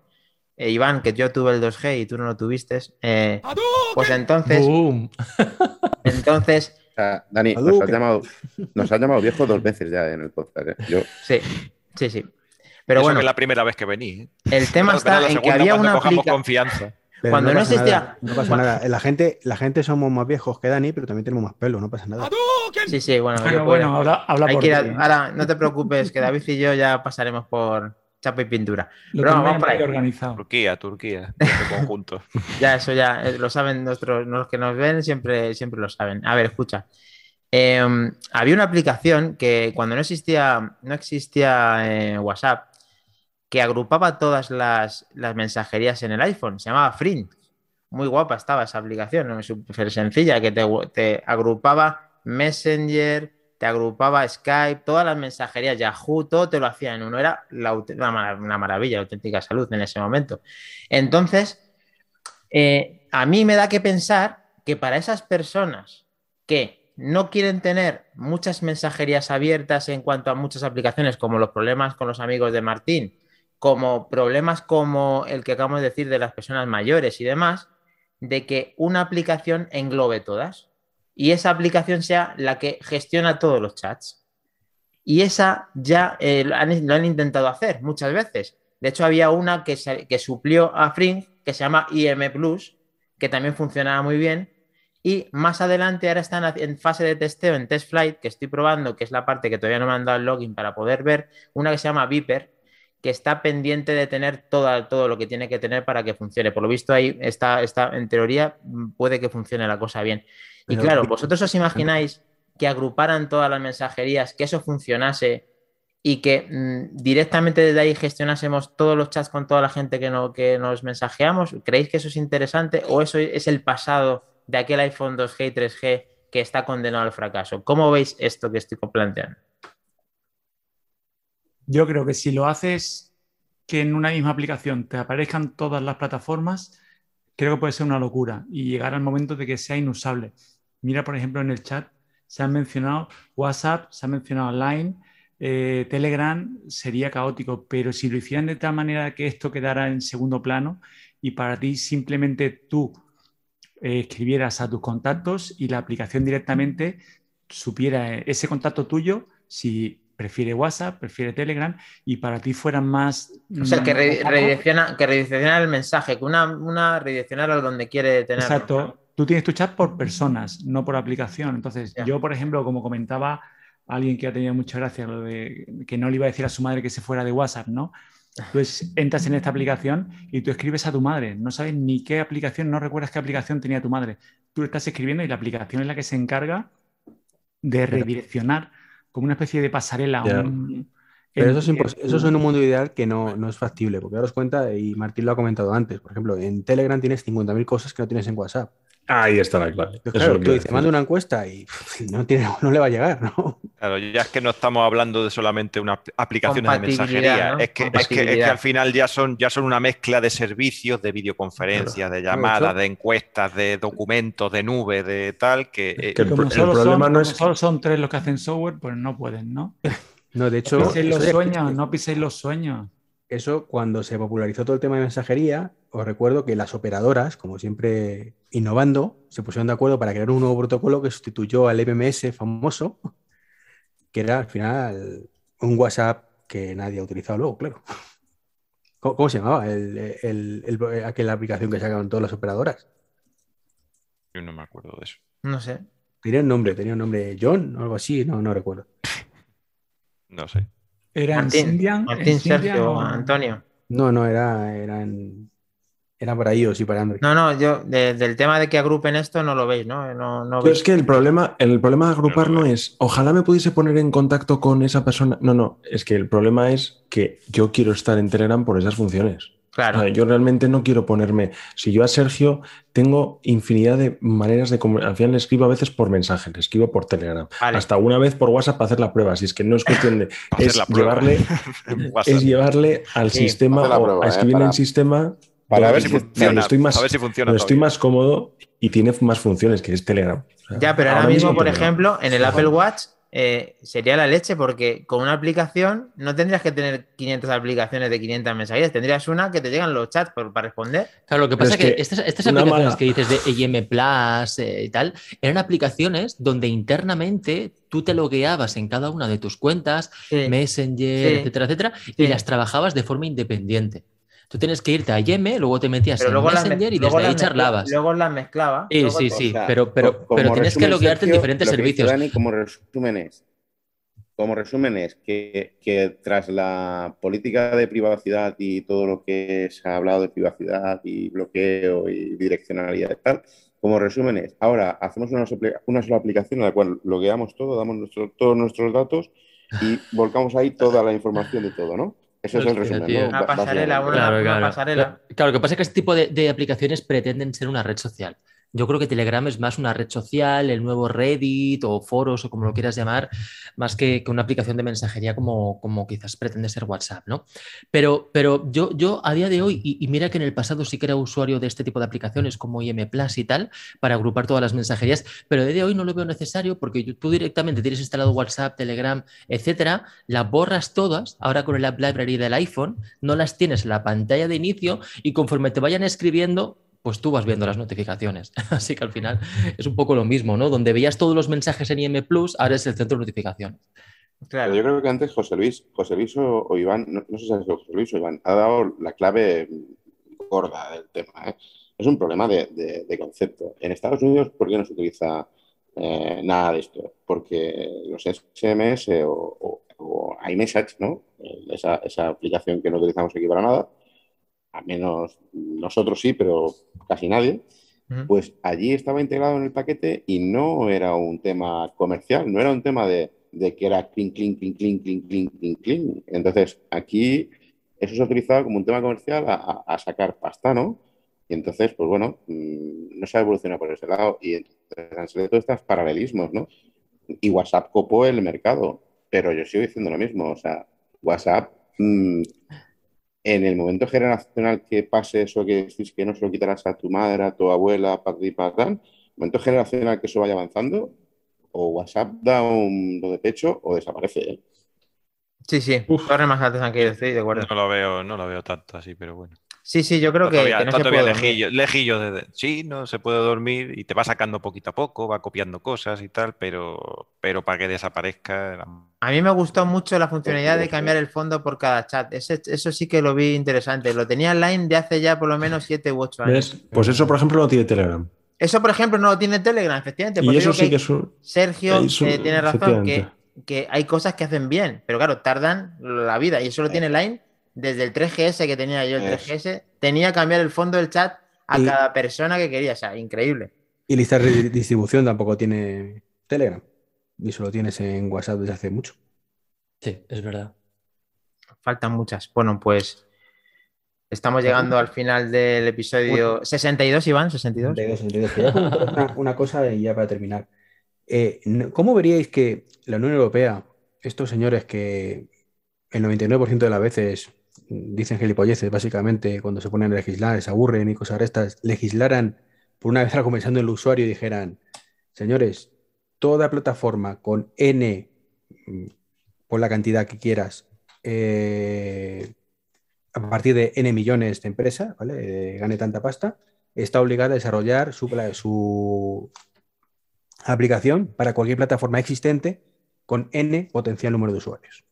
eh, Iván, que yo tuve el 2G y tú no lo tuviste, eh, pues entonces, Boom. entonces, sea, Dani, nos has, llamado, nos has llamado viejo dos veces ya en el podcast. ¿eh? Yo, sí, sí, sí. Pero Eso bueno, que es la primera vez que vení. ¿eh? el tema está en que segunda había cuando una aplicación. confianza. Pero Cuando no pasa existía- nada, no pasa nada. La gente, la gente somos más viejos que Dani, pero también tenemos más pelo, no pasa nada. Sí, sí, bueno, Bueno, bueno, habla, habla por que ir a- ti, ahora, no te preocupes, que David y yo ya pasaremos por chapa y pintura. Lo Pero vamos ahí. organizado. Turquía, Turquía, este conjunto. Ya, eso ya eh, lo saben nuestros, los que nos ven, siempre, siempre lo saben. A ver, escucha. Em, había una aplicación que cuando no existía, no existía eh, WhatsApp, que agrupaba todas las, las, mensajerías en el iPhone. Se llamaba Frint. Muy guapa estaba esa aplicación, ¿no? súper sencilla, que te, te, agrupaba Messenger, te agrupaba Skype, todas las mensajerías, Yahoo, todo te lo hacía en uno. Era una, maravilla, la auténtica salud en ese momento. Entonces, eh, a mí me da que pensar que para esas personas que no quieren tener muchas mensajerías abiertas en cuanto a muchas aplicaciones, como los problemas con los amigos de Martín, como problemas como el que acabamos de decir de las personas mayores y demás, de que una aplicación englobe todas y esa aplicación sea la que gestiona todos los chats. Y esa ya eh, lo, han, intentado hacer muchas veces. De hecho, había una que, suplió a Fring que se llama IM Plus, que también funcionaba muy bien. Y más adelante, ahora están en fase de testeo en Test Flight, que estoy probando, que es la parte que todavía no me han dado el login para poder ver, una que se llama Viper, que está pendiente de tener todo, todo lo que tiene que tener para que funcione. Por lo visto, ahí está, está, en teoría, puede que funcione la cosa bien. Y claro, vosotros os imagináis que agruparan todas las mensajerías, que eso funcionase y que mmm, directamente desde ahí gestionásemos todos los chats con toda la gente que, no, que nos mensajeamos. ¿Creéis que eso es interesante o eso es el pasado de aquel iPhone 2G y 3G que está condenado al fracaso? ¿Cómo veis esto que estoy planteando? Yo creo que si lo haces que en una misma aplicación te aparezcan todas las plataformas, creo que puede ser una locura y llegar al momento de que sea inusable. Mira, por ejemplo, en el chat se han mencionado WhatsApp, se ha mencionado Line, eh, Telegram, sería caótico, pero si lo hicieran de tal manera que esto quedara en segundo plano y para ti simplemente tú eh, escribieras a tus contactos y la aplicación directamente supiera ese contacto tuyo si prefiere WhatsApp, prefiere Telegram y para ti fueran más... O sea, que, re redirecciona, que redirecciona el mensaje, que una, una redireccionar donde quiere tener... Exacto. Tú tienes tu chat por personas, no por aplicación. Entonces, yeah. yo, por ejemplo, como comentaba alguien que ha tenido mucha gracia, lo de que no le iba a decir a su madre que se fuera de WhatsApp, ¿no? Tú es, entras en esta aplicación y tú escribes a tu madre. No sabes ni qué aplicación, no recuerdas qué aplicación tenía tu madre. Tú estás escribiendo y la aplicación es la que se encarga de redireccionar como una especie de pasarela. Yeah. Un, Pero eso es, eso es en un mundo ideal que no, no, es factible, porque daros cuenta, y Martín lo ha comentado antes, por ejemplo, en Telegram tienes 50.000 cosas que no tienes en WhatsApp. Ahí está la clave. Claro, tú dices, manda una encuesta y no, tiene, no le va a llegar, ¿no? Claro, ya es que no estamos hablando de solamente una aplicaciones de mensajería, ¿no? es, que, es, que, es, que, al final ya son, ya son una mezcla de servicios, de videoconferencias, claro. de llamadas, de encuestas, de documentos, de nube, de tal, que... Eh, que el, el, problema son, no es... solo son tres los que hacen software, pues no pueden, ¿no? No, de hecho... No piséis los sueños, no piséis los sueños. Eso, cuando se popularizó todo el tema de mensajería, os recuerdo que las operadoras, como siempre innovando, se pusieron de acuerdo para crear un nuevo protocolo que sustituyó al MMS famoso, que era al final un WhatsApp que nadie ha utilizado luego, claro. ¿Cómo, cómo se llamaba el, el, el, aquella aplicación que sacaron todas las operadoras? Yo no me acuerdo de eso. No sé. Tenía un nombre, tenía un nombre John o algo así, no, no recuerdo. No sé. ¿Era Martín? Martín Sergio o Antonio. No, no, era, era, en, era para iOS y para Android. No, no, yo de, del tema de que agrupen esto no lo veis, ¿no? no, no veis. es que el problema, el problema de agrupar no, no es, ojalá me pudiese poner en contacto con esa persona. No, no, es que el problema es que yo quiero estar en Telegram por esas funciones. Claro. Yo realmente no quiero ponerme. Si yo a Sergio tengo infinidad de maneras de. Al final le escribo a veces por mensaje, le escribo por Telegram. Vale. Hasta una vez por WhatsApp para hacer la prueba. Si es que no es cuestión de. es, llevarle, es llevarle al sí, sistema o a escribirle eh, en sistema. Para ver si funciona. Estoy más, a ver si funciona estoy más cómodo y tiene más funciones, que es Telegram. O sea, ya, pero ahora, ahora mismo, por Telegram. ejemplo, en el Apple Watch eh, sería la leche porque con una aplicación no tendrías que tener 500 aplicaciones de 500 mensajerías, tendrías una que te llegan los chats por, para responder. Claro, lo que pasa es que, que, estas, estas aplicaciones mala... que dices de EM Plus eh, y tal, eran aplicaciones donde internamente tú te logueabas en cada una de tus cuentas, sí. Messenger, sí. etcétera, etcétera, sí. y las trabajabas de forma independiente. Tú tienes que irte a IM, luego te metías pero en Messenger y desde ahí charlabas. Luego las mezclaba. Sí, sí, sí, o sea, pero, pero, pero tienes que loguearte en diferentes servicios. Dani, como resumen es, como resumen es que, que, tras la política de privacidad y todo lo que se ha hablado de privacidad y bloqueo y direccionalidad y tal, como resumen es, ahora hacemos una, sola- una sola aplicación en la cual logueamos todo, damos nuestro- todos nuestros datos y volcamos ahí toda la información de todo, ¿no? Ese es el resumen, tío. ¿no? Una pasarela, una, Claro, una claro. pasarela. Claro, lo que pasa es que este tipo de, de aplicaciones pretenden ser una red social. Yo creo que Telegram es más una red social, el nuevo Reddit o foros o como lo quieras llamar, más que, que una aplicación de mensajería como, como quizás pretende ser WhatsApp, ¿no? Pero, pero yo, yo a día de hoy, y, y mira que en el pasado sí que era usuario de este tipo de aplicaciones como IM Plus y tal, para agrupar todas las mensajerías, pero a día de hoy no lo veo necesario porque tú directamente tienes instalado WhatsApp, Telegram, etcétera, las borras todas, ahora con el App Library del iPhone, no las tienes en la pantalla de inicio y conforme te vayan escribiendo, pues tú vas viendo las notificaciones. Así que al final es un poco lo mismo, ¿no? Donde veías todos los mensajes en IM Plus, ahora es el centro de notificaciones. Claro. Pero yo creo que antes José Luis, José Luis o, o Iván, no, no sé si sido José Luis o Iván, ha dado la clave gorda del tema. ¿eh? Es un problema de, de- de concepto. En Estados Unidos, ¿por qué no se utiliza eh, nada de esto? Porque los SMS o, o- o iMessage, ¿no? Eh, Esa, esa aplicación que no utilizamos aquí para nada, al menos nosotros sí, pero casi nadie, pues allí estaba integrado en el paquete y no era un tema comercial, no era un tema de, de que era clean, clean, clean, clean, clean, clean, clean, clean. Entonces, aquí eso se ha utilizado como un tema comercial a, a- a sacar pasta, ¿no? Y entonces, pues bueno, mm, no se ha evolucionado por ese lado y han salido todos estos paralelismos, ¿no? Y WhatsApp copó el mercado, pero yo sigo diciendo lo mismo, o sea, WhatsApp, mm, en el momento generacional que pase eso que decís que no se lo quitarás a tu madre, a tu abuela, para ti, para tal, momento generacional que eso vaya avanzando, o WhatsApp da un do de pecho o desaparece. ¿eh? Sí, sí. Torres más han estoy de acuerdo. No lo veo, no lo veo tanto así, pero bueno. Sí, sí, yo creo Está que, todavía, que no está se todavía puede lejillo, lejillo de, de- sí, no se puede dormir y te va sacando poquito a poco, va copiando cosas y tal, pero, pero para que desaparezca. A mí me gustó mucho la funcionalidad de cambiar el fondo por cada chat. Ese- eso sí que lo vi interesante. Lo tenía online de hace ya por lo menos 7 u 8 años. ¿Ves? Pues eso, por ejemplo, no tiene Telegram. Eso, por ejemplo, no lo tiene Telegram, efectivamente. Y eso eso sí que que es un... Sergio eso- eh, tiene razón, que hay cosas que hacen bien, pero claro, tardan la vida. Y eso lo tiene Line desde el 3GS que tenía yo, el Eso. 3GS. Tenía que cambiar el fondo del chat a Y- cada persona que quería. O sea, increíble. Y lista de distribución tampoco tiene Telegram. Y eso lo tienes en WhatsApp desde hace mucho. Sí, es verdad. Faltan muchas. Bueno, pues estamos llegando al final del episodio 62, Iván, 62. 62, 62. Quería comentar una, una cosa y ya para terminar. Eh, ¿cómo veríais que la Unión Europea, estos señores que el 99% de las veces dicen gilipolleces, básicamente, cuando se ponen a legislar, se aburren y cosas de estas, legislaran por una vez en el usuario y dijeran, señores, toda plataforma con N, mm, por la cantidad que quieras, eh, a partir de N millones de empresas, ¿vale? Eh, gane tanta pasta, está obligada a desarrollar su, su aplicación para cualquier plataforma existente con N potencial número de usuarios.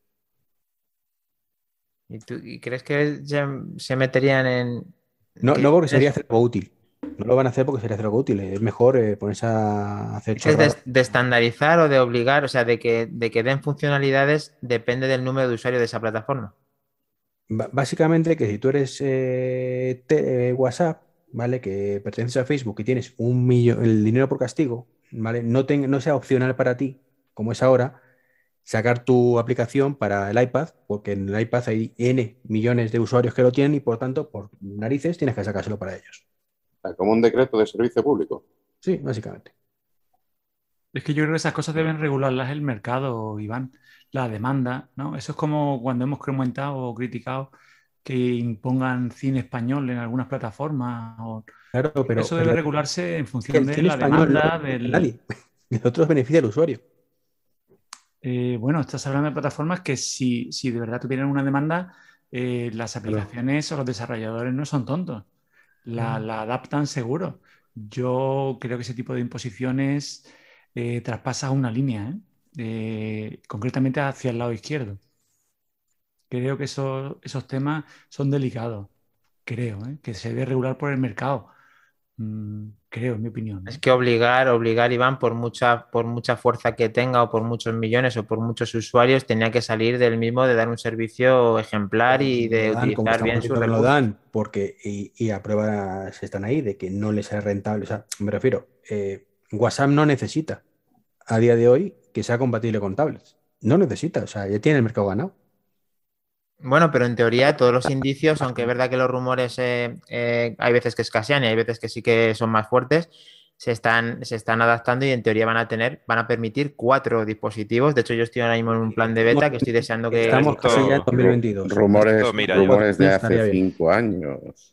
¿Y, tú, y crees que se, se meterían en... No, no porque sería hacer algo útil. No lo van a hacer porque sería hacer algo útil. Es mejor eh, ponerse a hacer ¿Es de, estandarizar o de obligar? O sea, de que, de que den funcionalidades depende del número de usuarios de esa plataforma. Básicamente que si tú eres eh, te- eh, WhatsApp, ¿vale? Que perteneces a Facebook y tienes un millón, el dinero por castigo, ¿vale? No, ten- no sea opcional para ti, como es ahora, sacar tu aplicación para el iPad, porque en el iPad hay N millones de usuarios que lo tienen y por tanto, por narices, tienes que sacárselo para ellos. Como un decreto de servicio público. Sí, básicamente. Es que yo creo que esas cosas deben regularlas el mercado, Iván. La demanda, ¿no? Eso es como cuando hemos comentado o criticado que impongan cine español en algunas plataformas. o- Claro, pero, Eso pero debe regularse en función de la español demanda no- del... nadie. El otro beneficia al usuario. Eh, bueno, estás hablando de plataformas que si, si de verdad tuvieran una demanda, eh, las aplicaciones o los desarrolladores no son tontos. La, la adaptan seguro. Yo creo que ese tipo de imposiciones eh, traspasa una línea, concretamente hacia el lado izquierdo. Creo que esos, esos temas son delicados. Creo, que se debe regular por el mercado. Mm, creo, en mi opinión. Es que obligar, obligar, Iván, por mucha, por mucha fuerza que tenga o por muchos millones o por muchos usuarios, tenía que salir del mismo de dar un servicio ejemplar y de dan, utilizar bien lo recursos. dan porque y, y a pruebas están ahí de que no les es rentable. O sea, me refiero, eh, WhatsApp no necesita a día de hoy que sea compatible con tablets. No necesita, o sea, ya tiene el mercado ganado. Bueno, pero en teoría todos los indicios, aunque es verdad que los rumores eh, eh, hay veces que escasean y hay veces que sí que son más fuertes, se están, se están adaptando y en teoría van a tener, van a permitir cuatro dispositivos. De hecho, yo estoy ahora mismo en un plan de beta que estoy deseando que. Estamos esto- casi ya en 2022. Rumores, Esto, mira, yo- rumores de hace cinco años.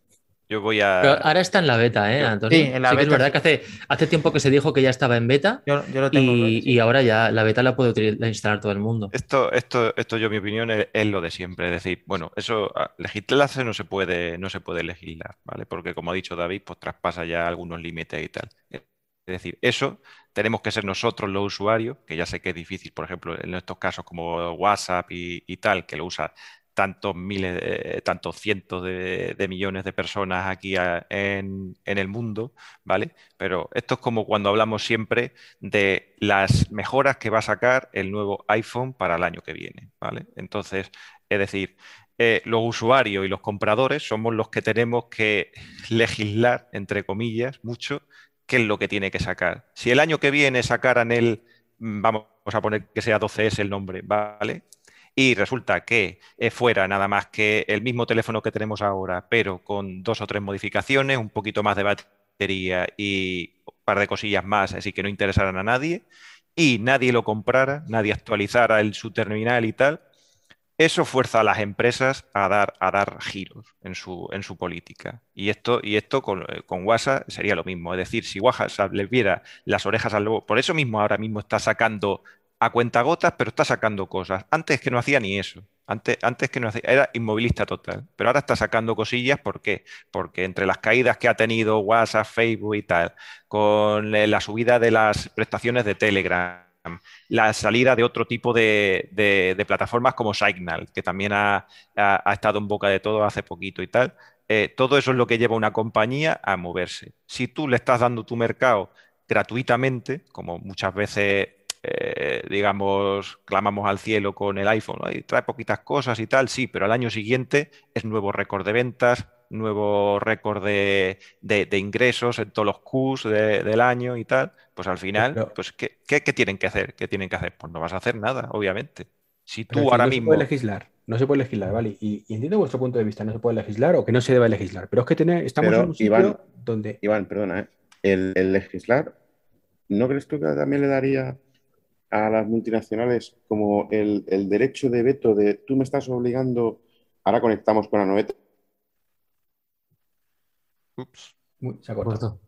Yo voy Pero a. ahora está en la beta, ¿eh, Antonio? Sí, en la que es beta, verdad sí. que hace, hace tiempo que se dijo que ya estaba en beta Yo, yo lo tengo. y, sí. y ahora ya la beta la puede instalar todo el mundo. Esto, esto, esto yo, mi opinión, es, es lo de siempre. Es decir, bueno, eso, a- legislarse no se puede, no se puede legislar, ¿vale? Porque como ha dicho David, pues traspasa ya algunos límites y tal. Es decir, eso tenemos que ser nosotros los usuarios, que ya sé que es difícil, por ejemplo, en estos casos como WhatsApp y, y tal, que lo usa tantos miles, eh, tantos cientos de, millones de personas aquí en, en el mundo, ¿vale? Pero esto es como cuando hablamos siempre de las mejoras que va a sacar el nuevo iPhone para el año que viene, ¿vale? Entonces, es decir, eh, los usuarios y los compradores somos los que tenemos que legislar, entre comillas, mucho, qué es lo que tiene que sacar. Si el año que viene sacaran el, mm, vamos a poner que sea 12S el nombre, ¿vale? Y resulta que eh, fuera nada más que el mismo teléfono que tenemos ahora, pero con dos o tres modificaciones, un poquito más de batería y un par de cosillas más, así que no interesaran a nadie, y nadie lo comprara, nadie actualizara el, su terminal y tal, eso fuerza a las empresas a dar, a dar giros en su, en su política. Y esto, y esto con, eh, con WhatsApp sería lo mismo. Es decir, si WhatsApp les viera las orejas al lobo, por eso mismo ahora mismo está sacando a cuentagotas, pero está sacando cosas. Antes que no hacía ni eso. Antes, antes que no hacía, era inmovilista total. Pero ahora está sacando cosillas, ¿por qué? Porque entre las caídas que ha tenido WhatsApp, Facebook y tal, con eh, la subida de las prestaciones de Telegram, la salida de otro tipo de, de- plataformas como Signal, que también ha, ha- estado en boca de todo hace poquito y tal. Eh, todo eso es lo que lleva una compañía a moverse. Si tú le estás dando tu mercado gratuitamente, como muchas veces, eh, digamos, clamamos al cielo con el iPhone, "Ay, trae poquitas cosas y tal, sí, pero al año siguiente es nuevo récord de ventas, nuevo récord de, de- de ingresos en todos los Qs de- del año y tal, pues al final, Pero- pues ¿qué, qué- qué tienen que hacer? ¿Qué tienen que hacer? Pues no vas a hacer nada, obviamente. Si tú ahora no mismo... se puede legislar, no se puede legislar, ¿vale? Y, y entiendo vuestro punto de vista, no se puede legislar o que no se debe legislar, pero es que tener- estamos Pero, en un sitio Iván, donde Iván, perdona, ¿eh? el, el legislar, ¿no crees tú que también le daría a las multinacionales como el, el derecho de veto de tú me estás obligando, ahora conectamos con la noveta, Ups. Uy, se ha cortado,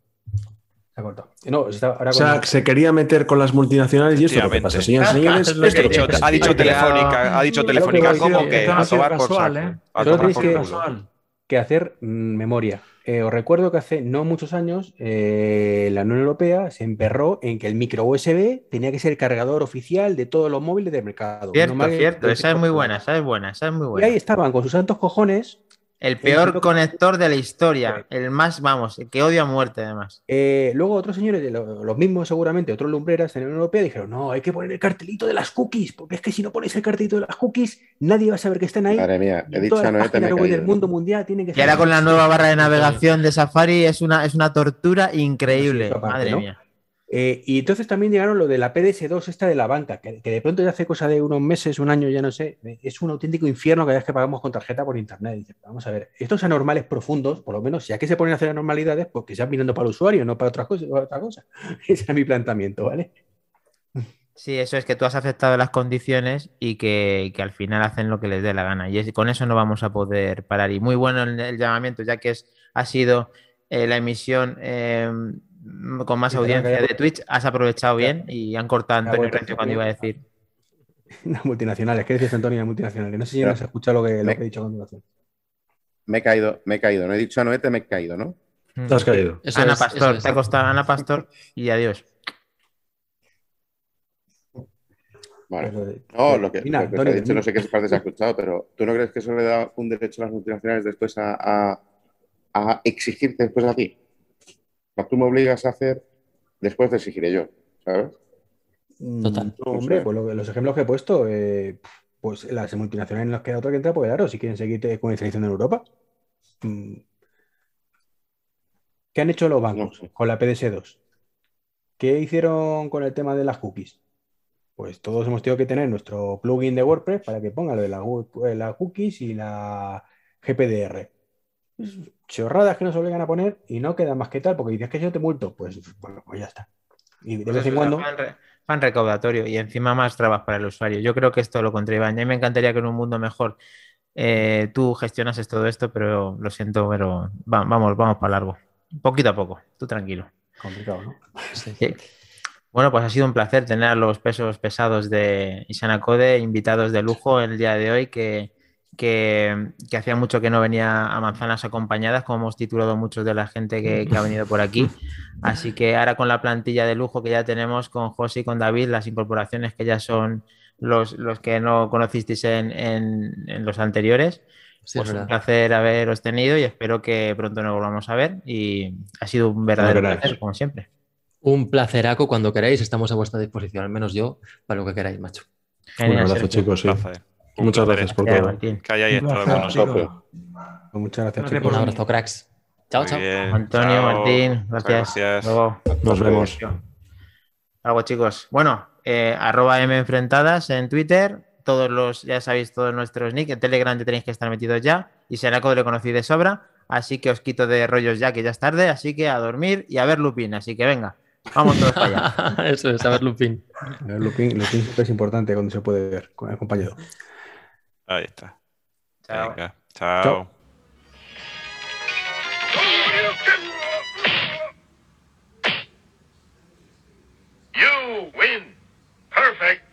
se ha cortado. No, está ahora O sea, con- se quería meter con las multinacionales y esto es lo que pasa. Señores, Es lo que Ha dicho, ha Telefónica, ha dicho Telefónica decir, que a tomar por casual, saco. Que- hacer mm, memoria. Eh, os recuerdo que hace no muchos años eh, la Unión Europea se emperró en que el micro USB tenía que ser el cargador oficial de todos los móviles del mercado. Cierto, No cierto. Esa es muy buena, esa es buena, esa es muy Y buena. ahí estaban con sus santos cojones El peor conector de la historia. El más, vamos, el que odio a muerte, además. Eh, luego otros señores, los mismos seguramente, otros lumbreras en la Unión Europea dijeron, no, hay que poner el cartelito de las cookies, porque es que si no pones el cartelito de las cookies, nadie va a saber que están ahí. madre mía, he dicho a del caído. mundo mundial tienen que Y ahora con la nueva barra de navegación de Safari es una, es una tortura increíble. Madre ¿no? mía. Eh, y entonces también llegaron lo de la PDS2 esta de la banca, que, de pronto ya hace cosa de unos meses, un año, ya no sé, eh, es un auténtico infierno cada vez que pagamos con tarjeta por internet. Vamos a ver, estos anormales profundos, por lo menos, ya que se ponen a hacer anormalidades, pues que sean mirando para el usuario, no para otras cosas, otra cosa. Ese es mi planteamiento, ¿vale? Sí, eso es que tú has aceptado las condiciones y que, que al final hacen lo que les dé la gana. Y con eso no vamos a poder parar. Y muy bueno el, llamamiento, ya que es, ha sido eh, la emisión eh, con más Sí, audiencia de Twitch. Has aprovechado bien y han cortado a Antonio Recio cuando iba a decir. Las multinacionales, ¿qué decías, Antonio, de multinacionales? No sé si Pero- no se escucha lo que, lo que he dicho a continuación. Me he caído, me he caído. No he dicho a noveta, me he caído, ¿no? Te has caído. Eso Ana es, Pastor, eso te ha costado Ana Pastor y adiós. Vale. No, lo que, termina, lo que Antonio, he dicho, no sé qué parte se ha escuchado, pero ¿tú no crees que eso le da un derecho a las multinacionales después a, a- a exigirte después a ti? Tú me obligas a hacer, después te exigiré yo, ¿sabes? Total. Mm, no, hombre, pues lo- los ejemplos que he puesto, eh, pues las multinacionales nos queda otra que entrar, pues claro, si quieren seguir comercializando en Europa. Mm. ¿Qué han hecho los bancos No con la PDS2? ¿Qué hicieron con el tema de las cookies? Pues todos hemos tenido que tener nuestro plugin de WordPress para que ponga lo de la eh, las cookies y la GPDR. Chorradas que nos obligan a poner y no queda más que tal, porque dices que yo te multo. Pues bueno, pues ya está. Y de Pues vez en cuando. Fan, re- fan recaudatorio y encima más trabas para el usuario. Yo creo que esto lo. A mí me encantaría que en un mundo mejor eh, tú gestionases todo esto, pero lo siento, pero va- vamos, vamos para largo. Poquito a poco, tú tranquilo. Complicado, ¿no? Sí. Sí. Bueno, pues ha sido un placer tener a los pesos pesados de Isana Code, invitados de lujo el día de hoy, que, que, que hacía mucho que no venía a manzanas acompañadas, como hemos titulado muchos de la gente que, que ha venido por aquí. Así que ahora con la plantilla de lujo que ya tenemos con José y con David, las incorporaciones que ya son los, los que no conocisteis en, en- en los anteriores, Sí, es pues un placer haberos tenido y espero que pronto nos volvamos a ver. Y ha sido un verdadero placer, como siempre. Un placeraco cuando queráis, estamos a vuestra disposición, al menos yo, para lo que queráis, macho. Un Genial, abrazo, Sergio. chicos. sí. Un placer. Un Muchas placer gracias por todo. Que hayáis estado con nosotros. Pues muchas gracias, Gracias chicos. Un abrazo, cracks. Chao, Muy chao. bien. Antonio, Chao. Martín, gracias. gracias. Luego. Nos vemos. Algo, chicos. Bueno, eh, arroba M enfrentadas en Twitter. Todos los, ya sabéis, todos nuestros nick. En Telegram ya tenéis que estar metidos ya. Y Senaco lo conocí de sobra. Así que os quito de rollos ya, que ya es tarde. Así que a dormir y a ver Lupin. Así que venga, vamos todos para allá. Eso es, a ver, Lupin. El Lupin, Lupin siempre es importante cuando se puede ver con el compañero. Ahí está. Chao. Chao. You win. Perfect.